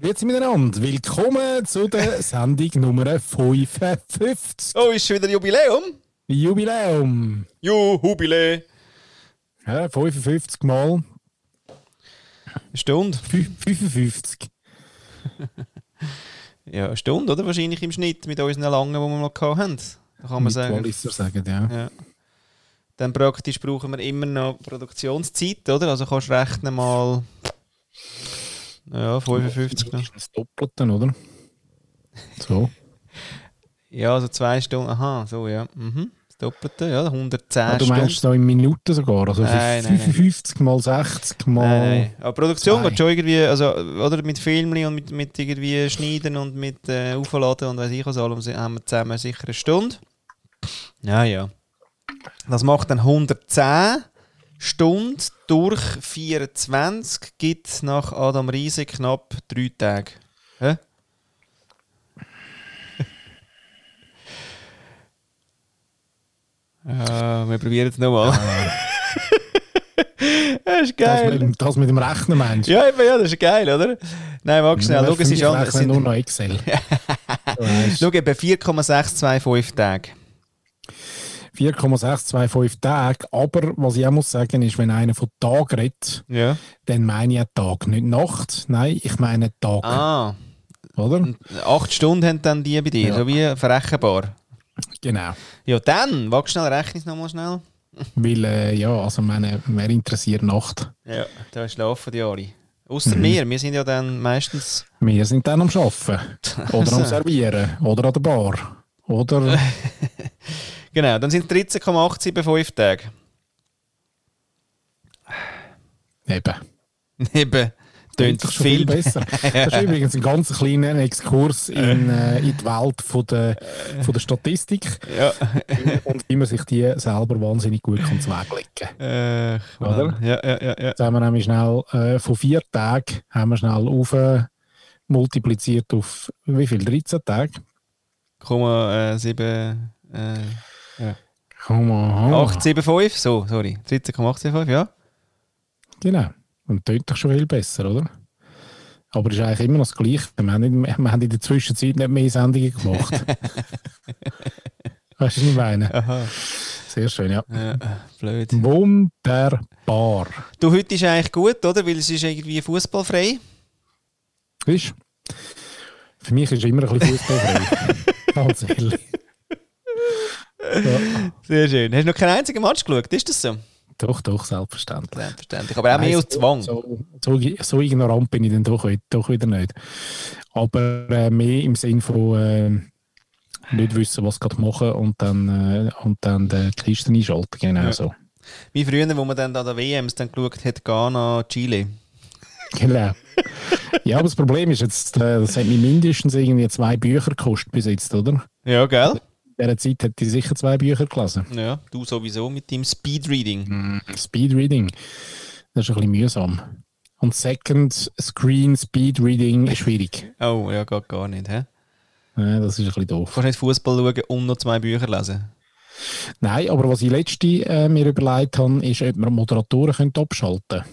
Grüezi miteinander, willkommen zu der Sendung Nummer 55. Oh, ist schon wieder Jubiläum? Jubiläum. Jubilä. Ja, 55 Mal. Eine Stunde? Fü- 55. Ja, eine Stunde, oder? Wahrscheinlich im Schnitt mit unseren langen, die wir mal gehabt haben. Da kann man Mit sagen. Walliser sagen, ja. Ja. Dann praktisch brauchen wir immer noch Produktionszeit, oder? Also kannst du rechnen mal. Ja, 55 noch. Das ist das Doppelte, oder? So. Ja, also zwei Stunden. Aha, so, ja. Mhm. Das Doppelte, ja, 110 Ah, du Stunden. meinst so in Minuten sogar? Also Nein, nein, 55 mal 60 mal... Nein, nein. Aber Produktion geht schon irgendwie, also, oder mit Filmen und mit, mit irgendwie Schneiden und mit äh, Aufladen und weiß ich was allem, haben wir zusammen sicher eine Stunde. Ja, ja. Das macht dann 110 Stunden durch 24, gibt nach Adam Riese knapp drei Tage. Hä? Ja, wir probieren es nochmal. das ist Das geil. mit, das mit dem Rechnen meinst du? Ja, eben, ja, das ist geil, oder? Nein, mag schnell. Schau, es ist an. anders. Ich nur Sind, noch Excel. Schau, eben 4,625 Tage. 4,625 Tage. Aber was ich auch muss sagen, ist, wenn einer von Tag redet, Ja. dann meine ich Tag, nicht Nacht. Nein, ich meine Tag. Ah, Oder? acht Stunden haben dann die bei dir, Ja. so wie verrechenbar. Genau. Ja, dann, wag schnell, rechne es nochmal schnell. Weil, äh, ja, also meine, wer interessiert Nacht? Ja, da schlafen die alle. Außer Mhm. wir, wir sind ja dann meistens. Wir sind dann am Arbeiten. Oder am Servieren. Oder an der Bar. Oder... Genau, dann sind es 13,875 Tage. Eben. Eben, tönt schon viel viel besser. Das ist übrigens ein ganz kleiner Exkurs in, äh, in die Welt von der, von der Statistik Ja. und wie man sich die selber wahnsinnig gut kann zureglegen kann. Äh, Oder? Ja, ja, ja. ja. Jetzt haben wir nämlich schnell äh, von vier Tagen haben wir schnell auf äh, multipliziert auf wie viel? 13 Tage? 0,7. Äh, Mal. 875, so, sorry. 13,875, ja. Genau. Und tönt doch schon viel besser, oder? Aber es ist eigentlich immer noch das Gleiche. Wir haben, nicht, wir haben in der Zwischenzeit nicht mehr Sendungen gemacht. weißt du, was ich meine? Aha. Sehr schön, ja. Ja, blöd. Wunderbar. Du, heute ist eigentlich gut, oder? Weil es ist irgendwie fußballfrei. Du? Für mich ist immer ein bisschen fußballfrei. Ganz ehrlich. Ja, Sehr schön. Hast du noch keinen einzigen Match geschaut? Ist das so? doch, doch, selbstverständlich. Selbstverständlich. Aber auch mehr aus Zwang. So, so, so ignorant bin ich dann doch, doch wieder nicht. Aber äh, mehr im Sinn von äh, nicht wissen, was gerade machen und dann, äh, und dann die Kisten einschalten. Genau Ja. so. Wie früher, wo man dann an der WMs dann geschaut hat, Ghana, Chile. Genau. ja, aber das Problem ist jetzt, äh, das hat mir mindestens irgendwie zwei Bücher gekostet bis jetzt, oder? Ja, gell? In dieser Zeit hat die sicher zwei Bücher gelesen. Ja, du sowieso mit deinem Speedreading. Speedreading, das ist ein bisschen mühsam. Und Second Screen Speedreading ist schwierig. Oh, ja, geht gar nicht, hä? Ja, das ist ein bisschen doof. Kannst nicht Fußball schauen und noch zwei Bücher lesen. Nein, aber was ich letzte äh, mir überlegt habe, ist, ob man Moderatoren könnte abschalten könnte.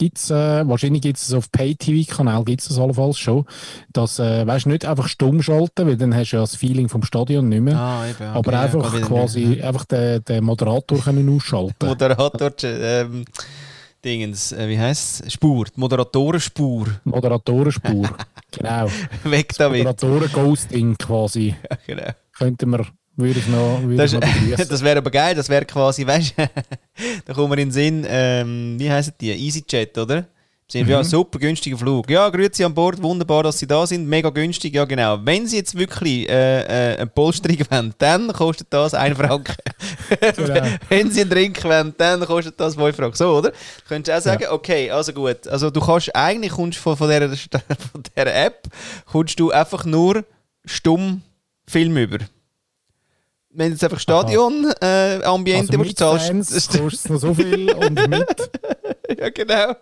Gibt's, äh, wahrscheinlich gibt es auf Pay-TV-Kanal gibt es das allenfalls schon, dass, äh, weißt nicht einfach stumm schalten, weil dann hast du ja das Feeling vom Stadion nicht mehr, Ah, eben. aber okay, ja, einfach wieder quasi nicht. einfach den, den Moderator können ausschalten. Moderator, ähm, Dingens, äh, wie heisst es? Spur, die Moderatorenspur. Moderatorenspur. genau. Weg damit. Moderatoren-Ghosting quasi. Ja, genau. Könnten wir, würde ich noch, würde Das, ich noch das wäre aber geil, das wäre quasi, weißt du, da kommen wir in den Sinn, ähm, wie heißen die? EasyJet, oder? Sie Mhm. Ja, super günstiger Flug. Ja, grüezi an Bord, wunderbar, dass Sie da sind, mega günstig, ja genau. Wenn Sie jetzt wirklich äh, äh, eine Polsterung wollen, dann kostet das 1 Franken. Genau. Wenn Sie einen Drink wollen, dann kostet das 5 Franken. So, oder? Könntest du auch sagen, okay, also gut. Also du kannst, eigentlich kommst von, von, dieser, von dieser App, kommst du einfach nur stumm Film über. Wenn jetzt einfach Stadion-Ambiente äh, also musst mit zahlen, Fans kostet noch so viel und mit. ja, genau.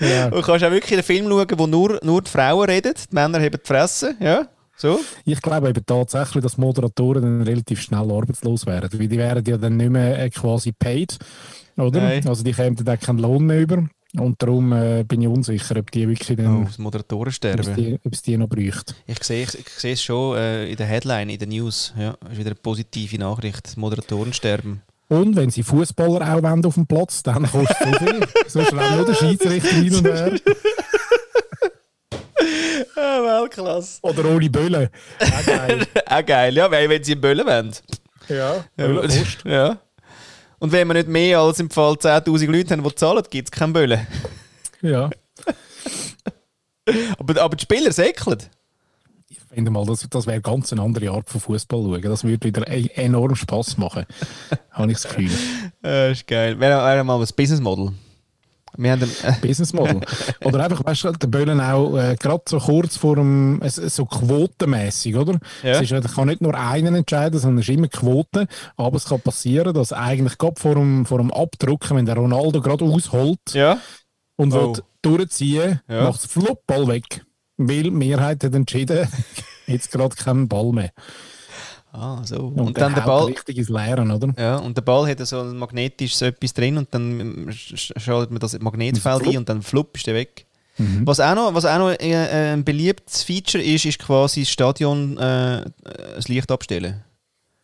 Ja. Und kannst auch wirklich einen Film schauen, wo nur, nur die Frauen reden, die Männer haben die Fresse, ja, so. Ich glaube eben tatsächlich, dass Moderatoren dann relativ schnell arbeitslos werden. Weil die werden ja dann nicht mehr äh, quasi paid, oder? Nein. Also die kämen dann keinen Lohn mehr über. Und darum äh, bin ich unsicher, ob die wirklich Oh, dann, das ob, Moderatorensterben. es die, ob es die noch bräuchte. Ich sehe ich, ich sehe es schon äh, in der Headline, in der News. Ja, ist wieder eine positive Nachricht. Das Moderatorensterben. Und wenn sie Fußballer auch wollen auf dem Platz, dann kostet es viel. Sonst rennt nur der Schiedsrichter hin und her. Ah, Weltklasse. Oder ohne Böllen. Ja, geil. Auch geil, ja, weil wenn sie Böllen wollen. Ja, Böllen ja. Und wenn wir nicht mehr als im Fall 10'000 Leute haben, die zahlen, gibt es keinen Böllen. Ja. Aber, aber die Spieler säckeln. Ich finde mal, das, das wäre ganz eine andere Art von Fußball schauen. Das würde wieder e enorm Spass machen. Habe ich das Gefühl. Äh, ist geil. Wäre wäre mal ein Business Model. Wir haben äh, Business Model. Oder einfach, weißt du, der Böllen auch äh, gerade so kurz vor dem, es- so quotenmäßig, oder? Ja. Es ist, ja- kann nicht nur einen entscheiden, sondern es ist immer Quote. Aber es kann passieren, dass eigentlich gerade vor dem, vor dem Abdrucken, wenn der Ronaldo gerade ausholt ja. und Oh. will durchziehen, Ja. macht es flupp, Ball weg. Weil die Mehrheit hat entschieden, jetzt gerade keinen Ball mehr. Ah, so. Und, Und, dann der Ball. richtig ins Leeren, oder? Ja, und der Ball hat so ein magnetisches etwas drin und dann ähm, sch- sch- schaltet man das Magnetfeld Flupp. ein und dann flupp ist der weg. Mhm. Was auch noch, was auch noch äh, ein beliebtes Feature ist, ist quasi das Stadion äh, das Licht abstellen.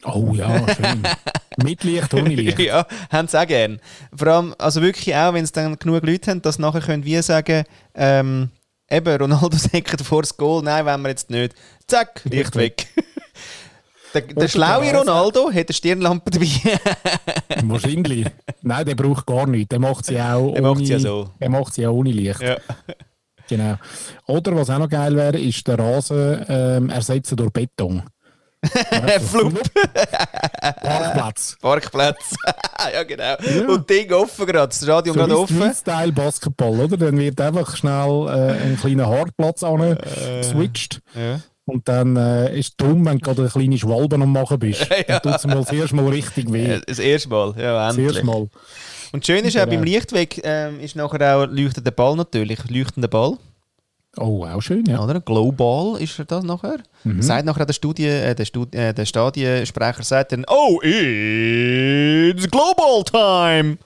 Oh ja, schön. Mit Licht, ohne Licht. ja, haben sie auch gern. Vor allem, also wirklich auch, wenn es dann genug Leute haben, dass nachher können wir sagen, ähm, eben, Ronaldo säckert vor das Goal, nein, wollen wir jetzt nicht. Zack, Licht Licht weg. Der der schlaue. Ronaldo hat eine Stirnlampe dabei. Wahrscheinlich. Nein, der braucht gar nichts. Der macht sie auch Der ohne, macht sie ja so. Der macht sie auch ohne Licht. ja. Genau. Oder was auch noch geil wäre, ist der Rasen ähm, ersetzen durch Beton. Flupp. Parkplatz. Parkplatz. ja, genau. Und Ding offen gerade, das Stadion So gerade offen. Style Basketball, oder? Dann wird einfach schnell äh, ein kleiner Hartplatz an switcht. Ja. Und dann äh, ist es dumm, wenn du gerade eine kleine Schwalbe am machen bist. Ja. Dann tut es mal das erste Mal richtig weh. Äh, Das erste Mal, ja, Das endlich. erste Mal. Und schön ist auch beim Lichtweg ähm, ist nachher auch leuchtender Ball natürlich, leuchtender Ball, Oh, auch schön, ja. oder? Global ist er das nachher. Mhm. Sagt nachher der Studie, äh, der, Studi äh, der Stadiensprecher sagt dann, oh, it's Global Time.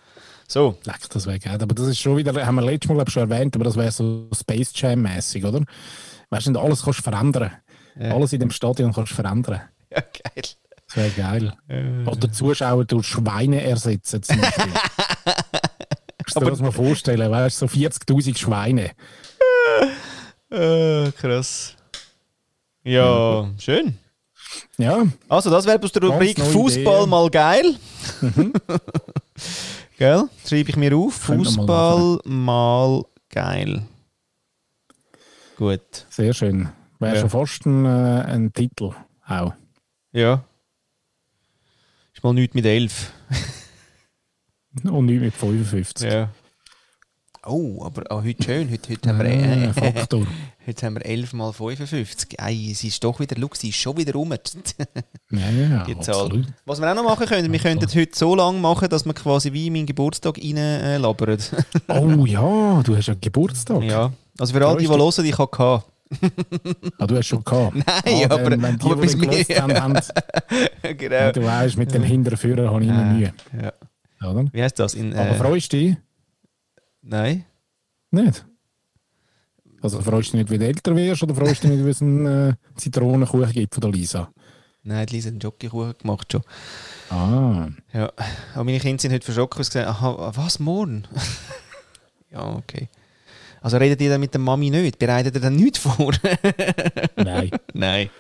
So, Leck, das wäre geil. Aber das ist schon wieder, haben wir letztes Mal ich, schon erwähnt, aber das wäre so Space Jam-mäßig, oder? Weißt du, alles kannst du verändern. Ja. Alles in dem Stadion kannst du verändern. ja, geil. Das wäre geil. Oder Zuschauer durch Schweine ersetzen zum Beispiel. Kannst du dir das mal vorstellen, weißt du, so 40.000 Schweine. Äh, krass. Ja, schön. Ja, Also, das wäre aus der Rubrik Fußball Idee. mal geil. Gell? Schreibe ich mir auf. Man mal Fußball mal geil. Gut. sehr schön. Wäre Ja. schon fast ein, äh, ein Titel auch. Ja. Ist mal nichts mit 11. Und nicht mit 55. Ja. Oh, aber auch heute schön. Heute, heute, haben, wir, Äh, Faktor. heute haben wir 11 mal 55. Ei, sie ist doch wieder, look, sie ist schon wieder rum. Ja, ja, Die Zahl. absolut. Was wir auch noch machen können, wir könnten heute so lange machen, dass wir quasi wie in meinen Geburtstag rein äh. Oh ja, du hast ja Geburtstag. ja. Also für alle, die, die hören, ich habe gehabt. Ah, du hast schon gehabt. Nein, ah, aber- Wenn, wenn die, aber bis mir- haben, genau. du weißt, mit dem Hinterführer habe ich immer Mühe. Ja. Oder? Wie heißt das? In, Aber äh, freust du dich nein. nicht? Also freust du dich nicht, wie du älter wirst, oder freust du dich nicht, wie es einen äh, Zitronenkuchen gibt von der Lisa? Nein, die Lisa hat einen Jockeykuchen gemacht schon. Ah, Ja. Aber meine Kinder sind heute verschrocken und gesagt, aha, was, morgen? ja, okay. Also redet ihr dann mit der Mami nicht? Bereitet ihr dann nichts vor? nein. nein.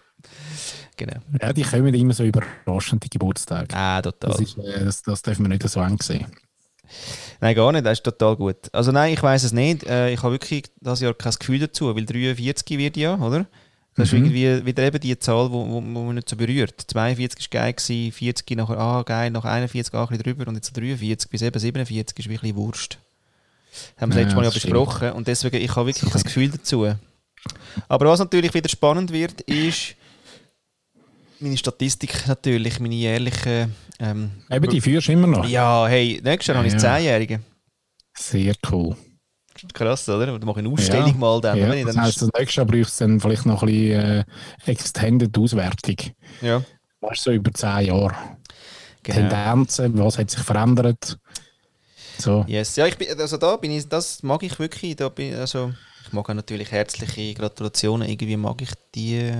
Genau. Ja, die kommen immer so überraschend, die Geburtstage. Ah, total. Das, ist, äh, das, das dürfen wir nicht so eng sehen. Nein, gar nicht, das ist total gut. Also nein, ich weiß es nicht. Äh, ich habe wirklich das Jahr kein Gefühl dazu, weil 43 wird ja, oder? Das Mhm. ist irgendwie wieder eben die Zahl, wo, wo, wo man nicht so berührt. 42 war geil, gewesen, 40 nachher, ah geil, nach 41 auch ein bisschen drüber und jetzt 43 bis eben 47 ist wirklich Wurst. Haben wir Ja, das letzte Mal ja das stimmt. besprochen und deswegen, ich habe wirklich kein Gefühl dazu. Aber was natürlich wieder spannend wird, ist meine Statistik natürlich, meine jährliche... Ähm, Eben, die führst du immer noch. ja, hey, nächstes Jahr habe ich Ja. 10-Jährige. Sehr cool. Krass, oder? Da mache ich eine Ausstellung Ja. mal dann. Ja, das dann heisst, das nächste Jahr brauchst du dann vielleicht noch ein bisschen äh, Extended Auswertung. ja, Weißt du, so über 10 Jahre. genau. Tendenzen, was hat sich verändert? So. Yes. Ja, ich bin, also da bin ich, das mag ich wirklich. Da bin, also, ich mag auch natürlich herzliche Gratulationen. Irgendwie mag ich die.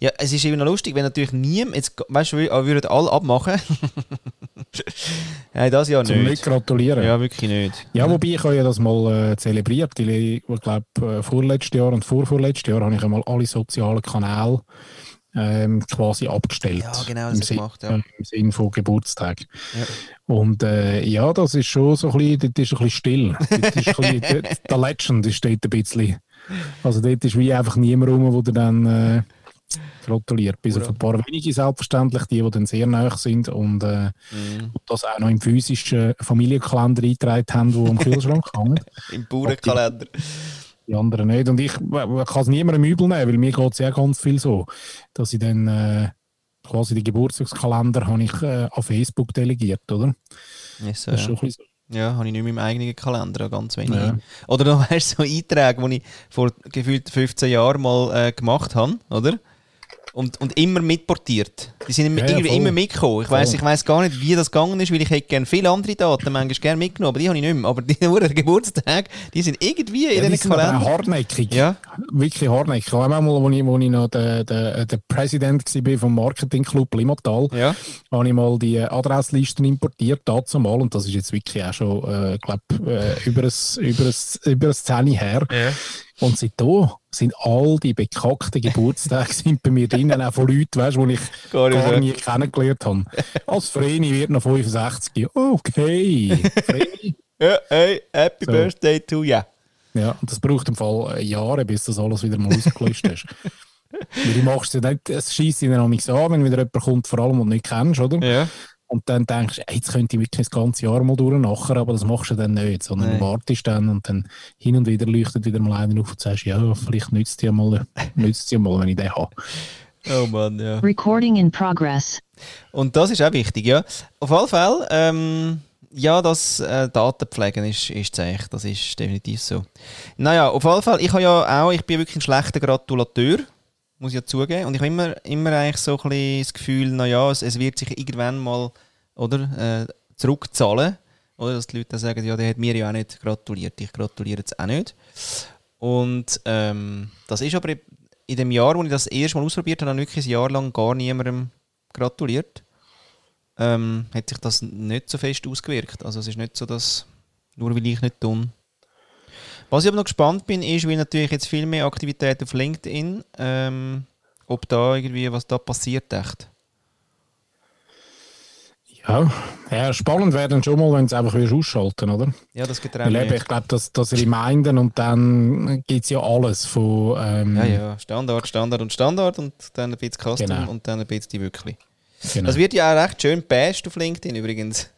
Ja, es ist eben noch lustig, wenn natürlich niemand, jetzt, weißt du, wir würden alle abmachen. Nein, das ja Zum nicht nicht. gratulieren. Ja, wirklich nicht. Ja, wobei ich habe ja das mal äh, zelebriert. Ich, ich glaube, äh, vorletztes Jahr und vorvorletztes Jahr habe ich einmal alle sozialen Kanäle ähm, quasi abgestellt. Ja, genau, das Im, Sinn, gemacht, ja. Im Sinn von Geburtstag. Ja. Und äh, ja, das ist schon so ein bisschen, dort ist ein bisschen still. Dort ist ein bisschen, der Legend ist dort ein bisschen. Also dort ist wie einfach niemand rum, der dann äh, gratuliert. Bis auf ein paar wenige selbstverständlich, die, die dann sehr nahe sind und, äh, Mhm. das auch noch im physischen Familienkalender eingetragen haben, die am Kühlschrank hängen. Im Bauernkalender. Die anderen nicht. Und ich, ich kann es niemandem übel nehmen, weil mir geht es ja ganz viel so, dass ich dann äh, quasi den Geburtstagskalender habe ich äh, an Facebook delegiert, oder? Yes, so, Das ist ja. schon so. Ja, habe ich nicht mehr im eigenen Kalender, ganz wenig. Ja. Oder noch weißt, du, so Einträge, die ich vor gefühlt 15 Jahren mal äh, gemacht habe, oder? Und, und immer mitportiert. Die sind Ja, ja, irgendwie voll. immer mitgekommen. Ich weiß ich weiss gar nicht, wie das gegangen ist, weil ich hätte gerne viele andere Daten manchmal gerne mitgenommen, aber die habe ich nicht mehr. Aber die Uhren Geburtstage, die sind irgendwie in Ja, die den sind auch Kalender. hartnäckig. Ja, Wirklich hartnäckig. Ich habe einmal, wo ich, wo ich noch der, der, der Präsident war vom Marketingclub Limmatal, ja. habe ich mal die Adresslisten importiert, dazu mal, und das ist jetzt wirklich auch schon, äh, glaube äh, über ein, über ein, über ein 10 her. ja. Und seitdem sind all die bekackten Geburtstage sind bei mir drinnen, auch von Leuten, weißt, die ich Gar gar nie kennengelernt habe. Als Vreni wird noch 65. Okay, Vreni. ja hey, Happy So. Birthday to you. Ja, und das braucht im Fall äh, Jahre, bis das alles wieder mal ausgelöscht ist. Weil du machst es nicht, es schießt ihn auch nicht an, wenn wieder jemand kommt, vor allem, den du nicht kennst, oder? Ja. Und dann denkst du, jetzt könnte ich wirklich das ganze Jahr mal durchnachen, aber das machst du dann nicht, sondern Nein. du wartest dann und dann hin und wieder leuchtet wieder mal einer auf und sagst, ja, vielleicht nützt es dir mal, nützt dir mal, wenn ich den habe. Oh Mann, ja. Recording in progress. Und das ist auch wichtig, ja. Auf alle Fälle, ähm, ja, das äh, Datenpflegen ist, ist zäh, das ist definitiv so. Naja, auf alle Fälle, ich habe ja auch, ich bin wirklich ein schlechter Gratulateur, muss ich ja zugeben. Und ich habe immer, immer eigentlich so ein das Gefühl, naja, es, es wird sich irgendwann mal oder, äh, zurückzahlen. Oder dass die Leute dann sagen, ja, der hat mir ja auch nicht gratuliert, ich gratuliere jetzt auch nicht. Und ähm, das ist aber in dem Jahr, wo ich das erste Mal ausprobiert habe, habe ich wirklich ein Jahr lang gar niemandem gratuliert. Ähm, hat sich das nicht so fest ausgewirkt. Also es ist nicht so, dass nur weil ich nicht tun. Was ich aber noch gespannt bin, ist, weil natürlich jetzt viel mehr Aktivität auf LinkedIn, ähm, ob da irgendwie was da passiert echt. Ja, ja spannend wäre dann schon mal, wenn es einfach wieder ausschalten, oder? Ja, das geht Weil eben, ich glaube, das, das Reminden und dann gibt es ja alles von... Ähm, Ja, ja, Standard, Standard und Standard und dann ein bisschen Custom Genau. und dann ein bisschen die wirklich. Genau. Das wird ja auch recht schön bashed auf LinkedIn übrigens.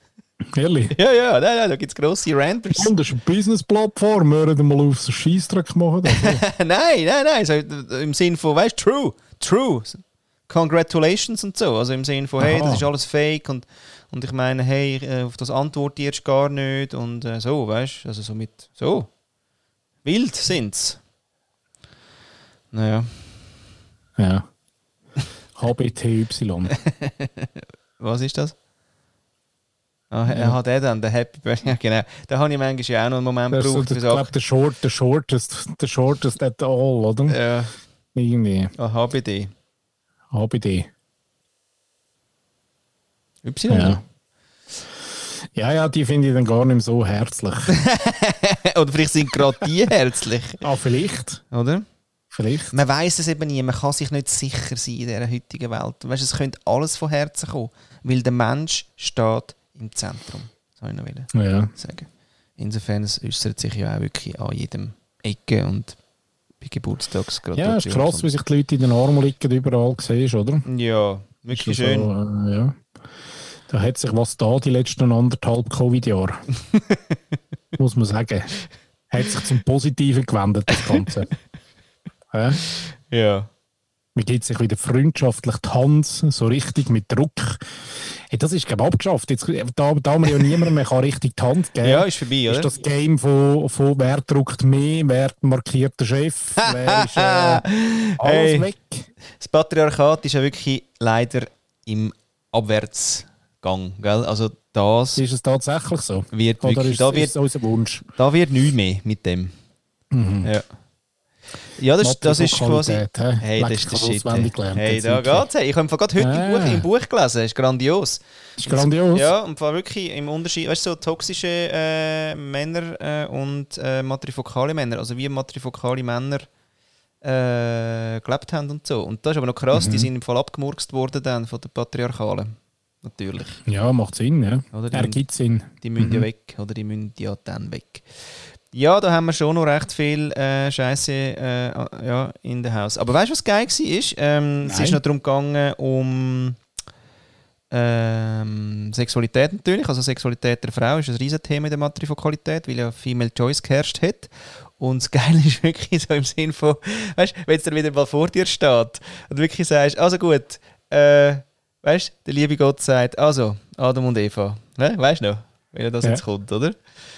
Ehrlich? Ja, ja, nein, nein, da gibt es grosse Ranters. Und das ist eine Business-Plattform, wir würden mal auf so Scheissdreck machen. Nein, nein, nein, so im Sinn von, weißt du, true, true. Congratulations und so. Also im Sinn von, hey, Aha. das ist alles fake und, und ich meine, hey, äh, auf das antworte ich jetzt gar nicht und äh, so, weißt du, also so mit, so. Wild sind's. Naja, ja. HBTY. was ist das? Ah, er hat er dann, der Happy Birthday, ja genau. Da habe ich manchmal ja auch noch einen Moment Das so, gebraucht für ich glaube, der, short, der shortest, der shortest at all, oder? Ja, Irgendwie. ah, HBD. HBD. Y? Ja. Ja, ja, die finde ich dann gar nicht mehr so herzlich. Oder vielleicht sind gerade die herzlich, ah, vielleicht. oder? Vielleicht. Man weiß es eben nie, man kann sich nicht sicher sein in dieser heutigen Welt. Weißt, es könnte alles von Herzen kommen, weil der Mensch steht im Zentrum. Das soll ich noch Ja. sagen. Insofern es äußert sich ja auch wirklich an jedem Ecke und bei ja, Geburtstagsgratulation. ist krass, wie sich die Leute in den Armen liegen, überall siehst, oder? Ja, wirklich schön. So, äh, ja. Da hat sich was da die letzten anderthalb Covid-Jahre. Muss man sagen. Hat sich zum Positiven gewendet, das Ganze. ja? Ja. Man gibt sich wieder freundschaftlich die Hand, so richtig mit Druck. Hey, das ist, glaube ich, abgeschafft. Jetzt, da, da man ja niemandem mehr kann richtig die Hand geben ja, ist vorbei, oder? ist das Game von, von wer druckt mehr, wer markiert den Chef, wer ist äh, alles Hey. weg. Das Patriarchat ist ja wirklich leider im Abwärtsgang. Gell? Also das Ist es tatsächlich so? wird Oder wirklich, ist, da ist wird, es unser Wunsch? da wird nichts mehr mit dem. Ja. Ja, das, das ist quasi. Hey, das ist der Shit. Hey, da geht's. Hey, ich habe gerade heute im, Buch, im Buch gelesen. Das ist grandios. ist grandios. Ja, und zwar wirklich im Unterschied, weißt du, so toxische äh, Männer äh, und äh, matrifokale Männer, also wie matrifokale Männer äh, gelebt haben und so. Und das ist aber noch krass, Mhm. die sind im Fall abgemurkst worden dann von den Patriarchalen. Natürlich. Ja, macht Sinn, ja. Oder die- Er gibt Sinn. Die müssen ja weg, oder die müssen ja dann weg. Ja, da haben wir schon noch recht viel äh, Scheiße äh, ja, in der Haus. Aber weißt du, was geil war? Ist, ähm, es ist noch darum gegangen, um ähm, Sexualität natürlich. Also Sexualität der Frau ist ein riesen Thema in der Matrifokalität, weil ja Female Choice geherrscht hat. Und das Geile ist wirklich so im Sinn von, weißt du, wenn es dann wieder mal vor dir steht und wirklich sagst, also gut, äh, weißt du, der liebe Gott sagt, also, Adam und Eva, ne? weißt du noch, wenn das Ja. jetzt kommt, oder?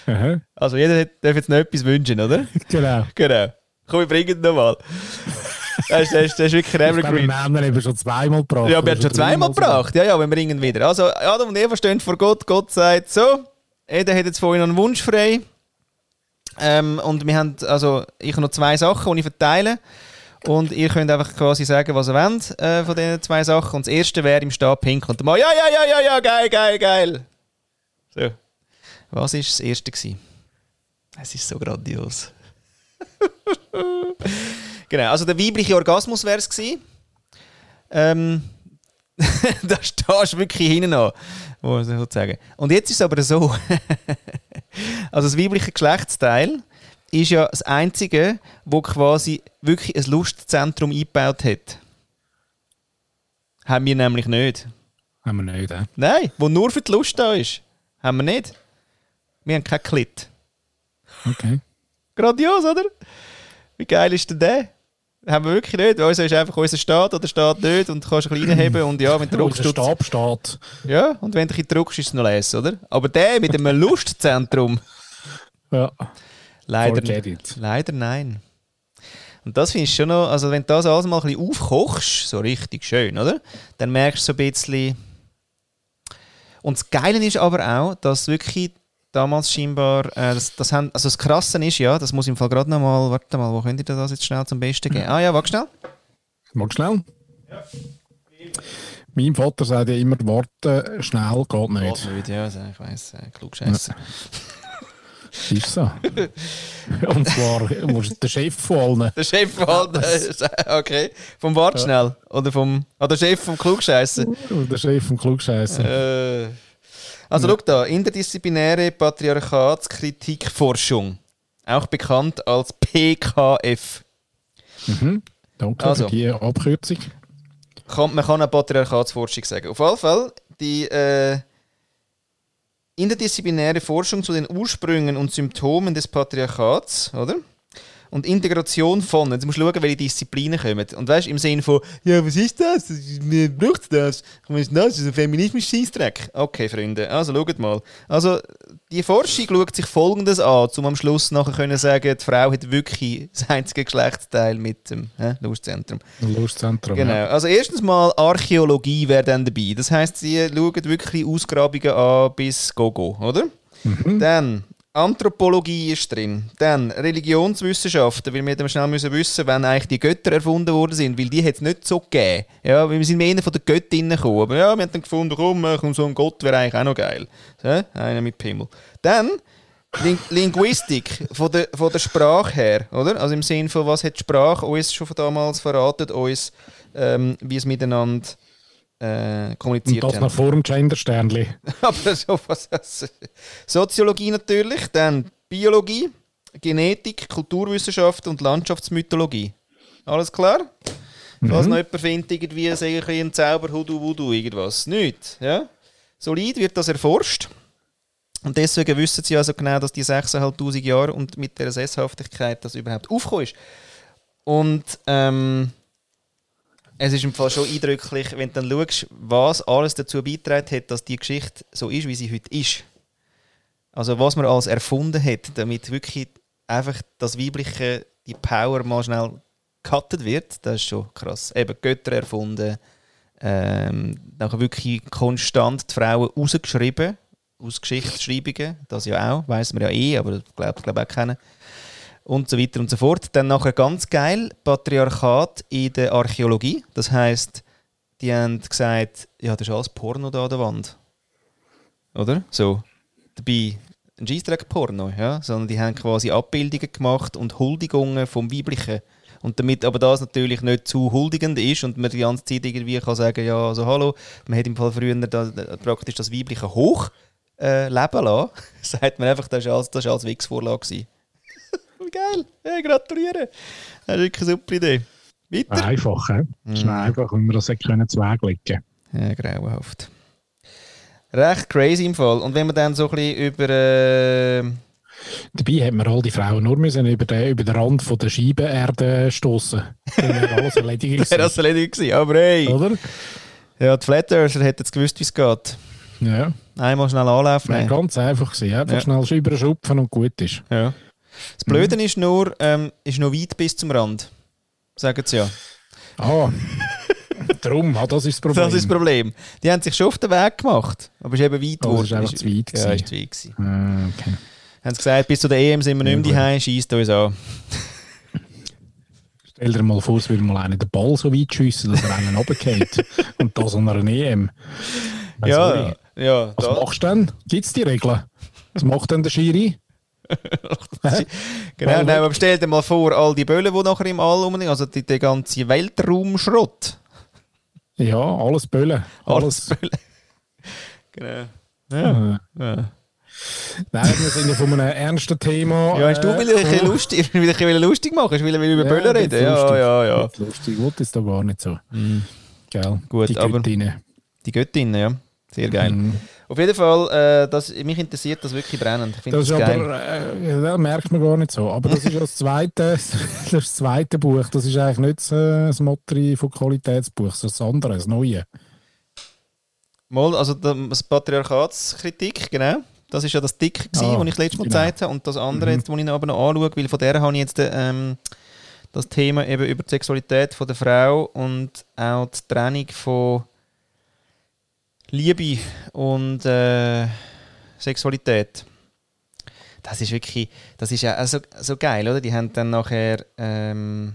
Aha. Also jeder darf jetzt noch etwas wünschen, oder? Genau. genau. Komm, wir bringen es nochmal. Das ist, das, ist, das ist wirklich Evergreen. wir haben ihn eben schon zweimal gebracht. Ja, wir haben schon zweimal gebracht. Ja, ja, wir bringen ihn wieder. Also, Adam und Eva stehen vor Gott. Gott sagt so, jeder hat jetzt von ihnen einen Wunsch frei. Ähm, und wir haben, also, ich habe noch zwei Sachen, die ich verteile. Und ihr könnt einfach quasi sagen, was ihr wollt äh, von diesen zwei Sachen. Und das erste wäre im Stab pink. Und dann mal, ja, ja, ja, ja, ja, geil, geil, geil. So. Was war das erste? Gewesen? Es ist so grandios. genau, also der weibliche Orgasmus wäre es gewesen. Ähm, da stehst du wirklich hinten an, muss ich sagen. Und jetzt ist es aber so, also das weibliche Geschlechtsteil ist ja das einzige, wo quasi wirklich ein Lustzentrum eingebaut hat. Haben wir nämlich nicht. Haben wir nicht, hä? Nein, wo nur für die Lust da ist. Haben wir nicht. Wir haben kein Klit. Okay. Grandios, oder? Wie geil ist denn der? Haben wir wirklich nicht. Unser ist einfach, unser steht oder steht nicht und du kannst ein bisschen reinheben und ja, wenn du druckst, Unser tut's- Stab steht. Ja, und wenn du ein druckst, ist es noch lesen, oder? Aber der mit dem Lustzentrum, Ja. leider, leider nein. Und das finde ich schon noch, also wenn du das alles mal ein bisschen aufkochst, so richtig schön, oder? Dann merkst du so ein bisschen. Und das Geile ist aber auch, dass wirklich damals scheinbar, äh, das, das haben, also das Krasse ist ja, das muss im Fall gerade nochmal, warte mal, wo könnt ihr das jetzt schnell zum Besten geben? Ah ja, warte schnell. Mag schnell? Mein Vater sagt ja immer, warten schnell geht nicht. Geht nicht, ja, also ich weiss, äh, klugscheisser. Ist so. Und zwar musst der Chef von allen. Der Chef von allen, okay. Vom Wart schnell. Oder vom, ah, der Chef vom Klugscheissen. Der Chef vom Klugscheißen. Äh, also, schau da, interdisziplinäre Patriarchatskritikforschung. Auch bekannt als PKF. Mhm. Danke Also. für die Abkürzung. Kann, man kann auch Patriarchatsforschung sagen. Auf jeden Fall, die äh, interdisziplinäre Forschung zu den Ursprüngen und Symptomen des Patriarchats, oder? Und Integration von, jetzt musst du schauen, welche Disziplinen kommen. Und weißt du, im Sinne von, ja, was ist das? Mir braucht das? Was ist das? Das ist ein Feminismus-Scheissdreck. Okay, Freunde, also schaut mal. Also, die Forschung schaut sich Folgendes an, um am Schluss nachher können sagen, die Frau hat wirklich das einzige Geschlechtsteil mit dem hä, Lustzentrum. Lustzentrum. Genau. Ja. Also erstens mal Archäologie wäre dann dabei. Das heißt, sie schauen wirklich Ausgrabungen an bis Gogo, oder? Dann Anthropologie ist drin. Dann Religionswissenschaften, weil wir dann schnell müssen wissen, wann eigentlich die Götter erfunden worden sind, weil die hat es nicht so gegeben. Ja, wir sind mehr von den Göttinnen gekommen. Aber ja, wir haben dann gefunden, komm, komm so ein Gott wäre eigentlich auch noch geil. So, einer mit Pimmel. Dann Ling Linguistik von der, von der Sprache her, oder? Also im Sinne von, was hat die Sprache uns schon von damals verraten, uns, ähm, wie es miteinander äh, Und kommuniziert das haben. noch vor dem Gender-Sternli. Aber so was. Soziologie natürlich, dann Biologie, Genetik, Kulturwissenschaft und Landschaftsmythologie. Alles klar? Falls noch jemand findet, irgendwie sage ich, ein Zauber, Hudu, Wudu, irgendwas. Nicht. Ja? Solid wird das erforscht. Und deswegen wissen sie also genau, dass die 6'500 Jahre und mit der Sesshaftigkeit das überhaupt aufgekommen ist. Und ähm, es ist im Fall schon eindrücklich, wenn du dann schaust, was alles dazu beigetragen hat, dass die Geschichte so ist, wie sie heute ist. Also was man alles erfunden hat, damit wirklich einfach das Weibliche, die Power mal schnell gecuttet wird, das ist schon krass. Eben Götter erfunden, ähm, nachher wirklich konstant die Frauen rausgeschrieben, aus Geschichtsschreibungen, das ja auch, weiß man ja eh, aber das glaubt glaub auch kennen. Und so weiter und so fort. Dann nachher ganz geil, Patriarchat in der Archäologie. Das heißt, die haben gesagt, ja, das ist alles Porno da an der Wand. Oder? So. Dabei ein Scheissdreck-Porno, ja. Sondern die haben quasi Abbildungen gemacht und Huldigungen vom Weiblichen. Und damit aber das natürlich nicht zu huldigend ist und man die ganze Zeit irgendwie kann sagen, ja, also hallo, man hat im Fall früher da, praktisch das Weibliche hoch äh, leben lassen, sagt man einfach, das war als, das als Wix-Vorlage. Geil, ja, gratuliere. Das ist wirklich eine super Idee. Weiter? Einfach, he? Das ist mm. einfach, wenn wir das können zweglegen Ja, grauenhaft. Recht crazy im Fall. Und wenn man dann so ein bisschen über... Äh, Dabei hat man all die Frauen nur müssen über, den, über den Rand von der Scheibenerde stoßen. Dann wäre alles erledigt Wäre das erledigt gewesen, aber hey. Oder? Ja, die Flat Earther hätten jetzt gewusst, wie es geht. Ja. Einmal schnell anlaufen. Nein, ganz einfach gewesen. Einfach ja. schnell überschupfen und gut ist. Ja. Das Blöde mhm. ist nur, ähm, ist noch weit bis zum Rand. Sagen sie ja. Ah. Darum, ah, das ist das Problem. Das ist das Problem. Die haben sich schon auf den Weg gemacht, aber es ist eben weit geworden. Oh, das ist einfach zu weit. Ja, ist zu weit. Ah, okay. Haben sie gesagt, bis zu der EM sind wir nicht mehr daheim, schießt uns an. Stell dir mal vor, es würde mal einen den Ball so weit schiessen, dass er einen runtergeht. Und das an einer EM. ja, ja. Was da. machst du denn? Gibt es die Regeln? Was macht denn der Schiri? genau, nein, aber stell dir mal vor, all die Böllen, die nachher im All rumliegen, also die, der ganze Weltraumschrott. Ja, alles Böllen. Alles, alles Böllen. genau. Ja. ja. Nein, wir sind ja von einem ernsten Thema. Ja, hast du äh, will ich lustig, will ich lustig machen? Du will über ja, Böllen reden? Ja, ja, ja. Lustig, gut ist da gar nicht so. Mm. Gell? Gut, die Göttinnen. Die Göttinnen, ja. Sehr geil. Mm. Auf jeden Fall, äh, das, mich interessiert das wirklich brennend. Das, das geil. aber, äh, das merkt man gar nicht so. Aber das ist das zweite, das, zweite Buch. Das ist eigentlich nicht das, Motto von Qualitätsbuch, sondern das andere, das neue. Mal, also das Patriarchatskritik, genau. Das ist ja das Dick, das ah, ich letztes Mal genau. gezeigt habe. Und das andere, mhm. jetzt, das ich aber noch anschaue, weil von der habe ich jetzt ähm, das Thema eben über die Sexualität von der Frau und auch die Trennung von Liebe und äh, Sexualität. Das ist wirklich, das ist ja so, so geil, oder? Die haben dann nachher, ähm,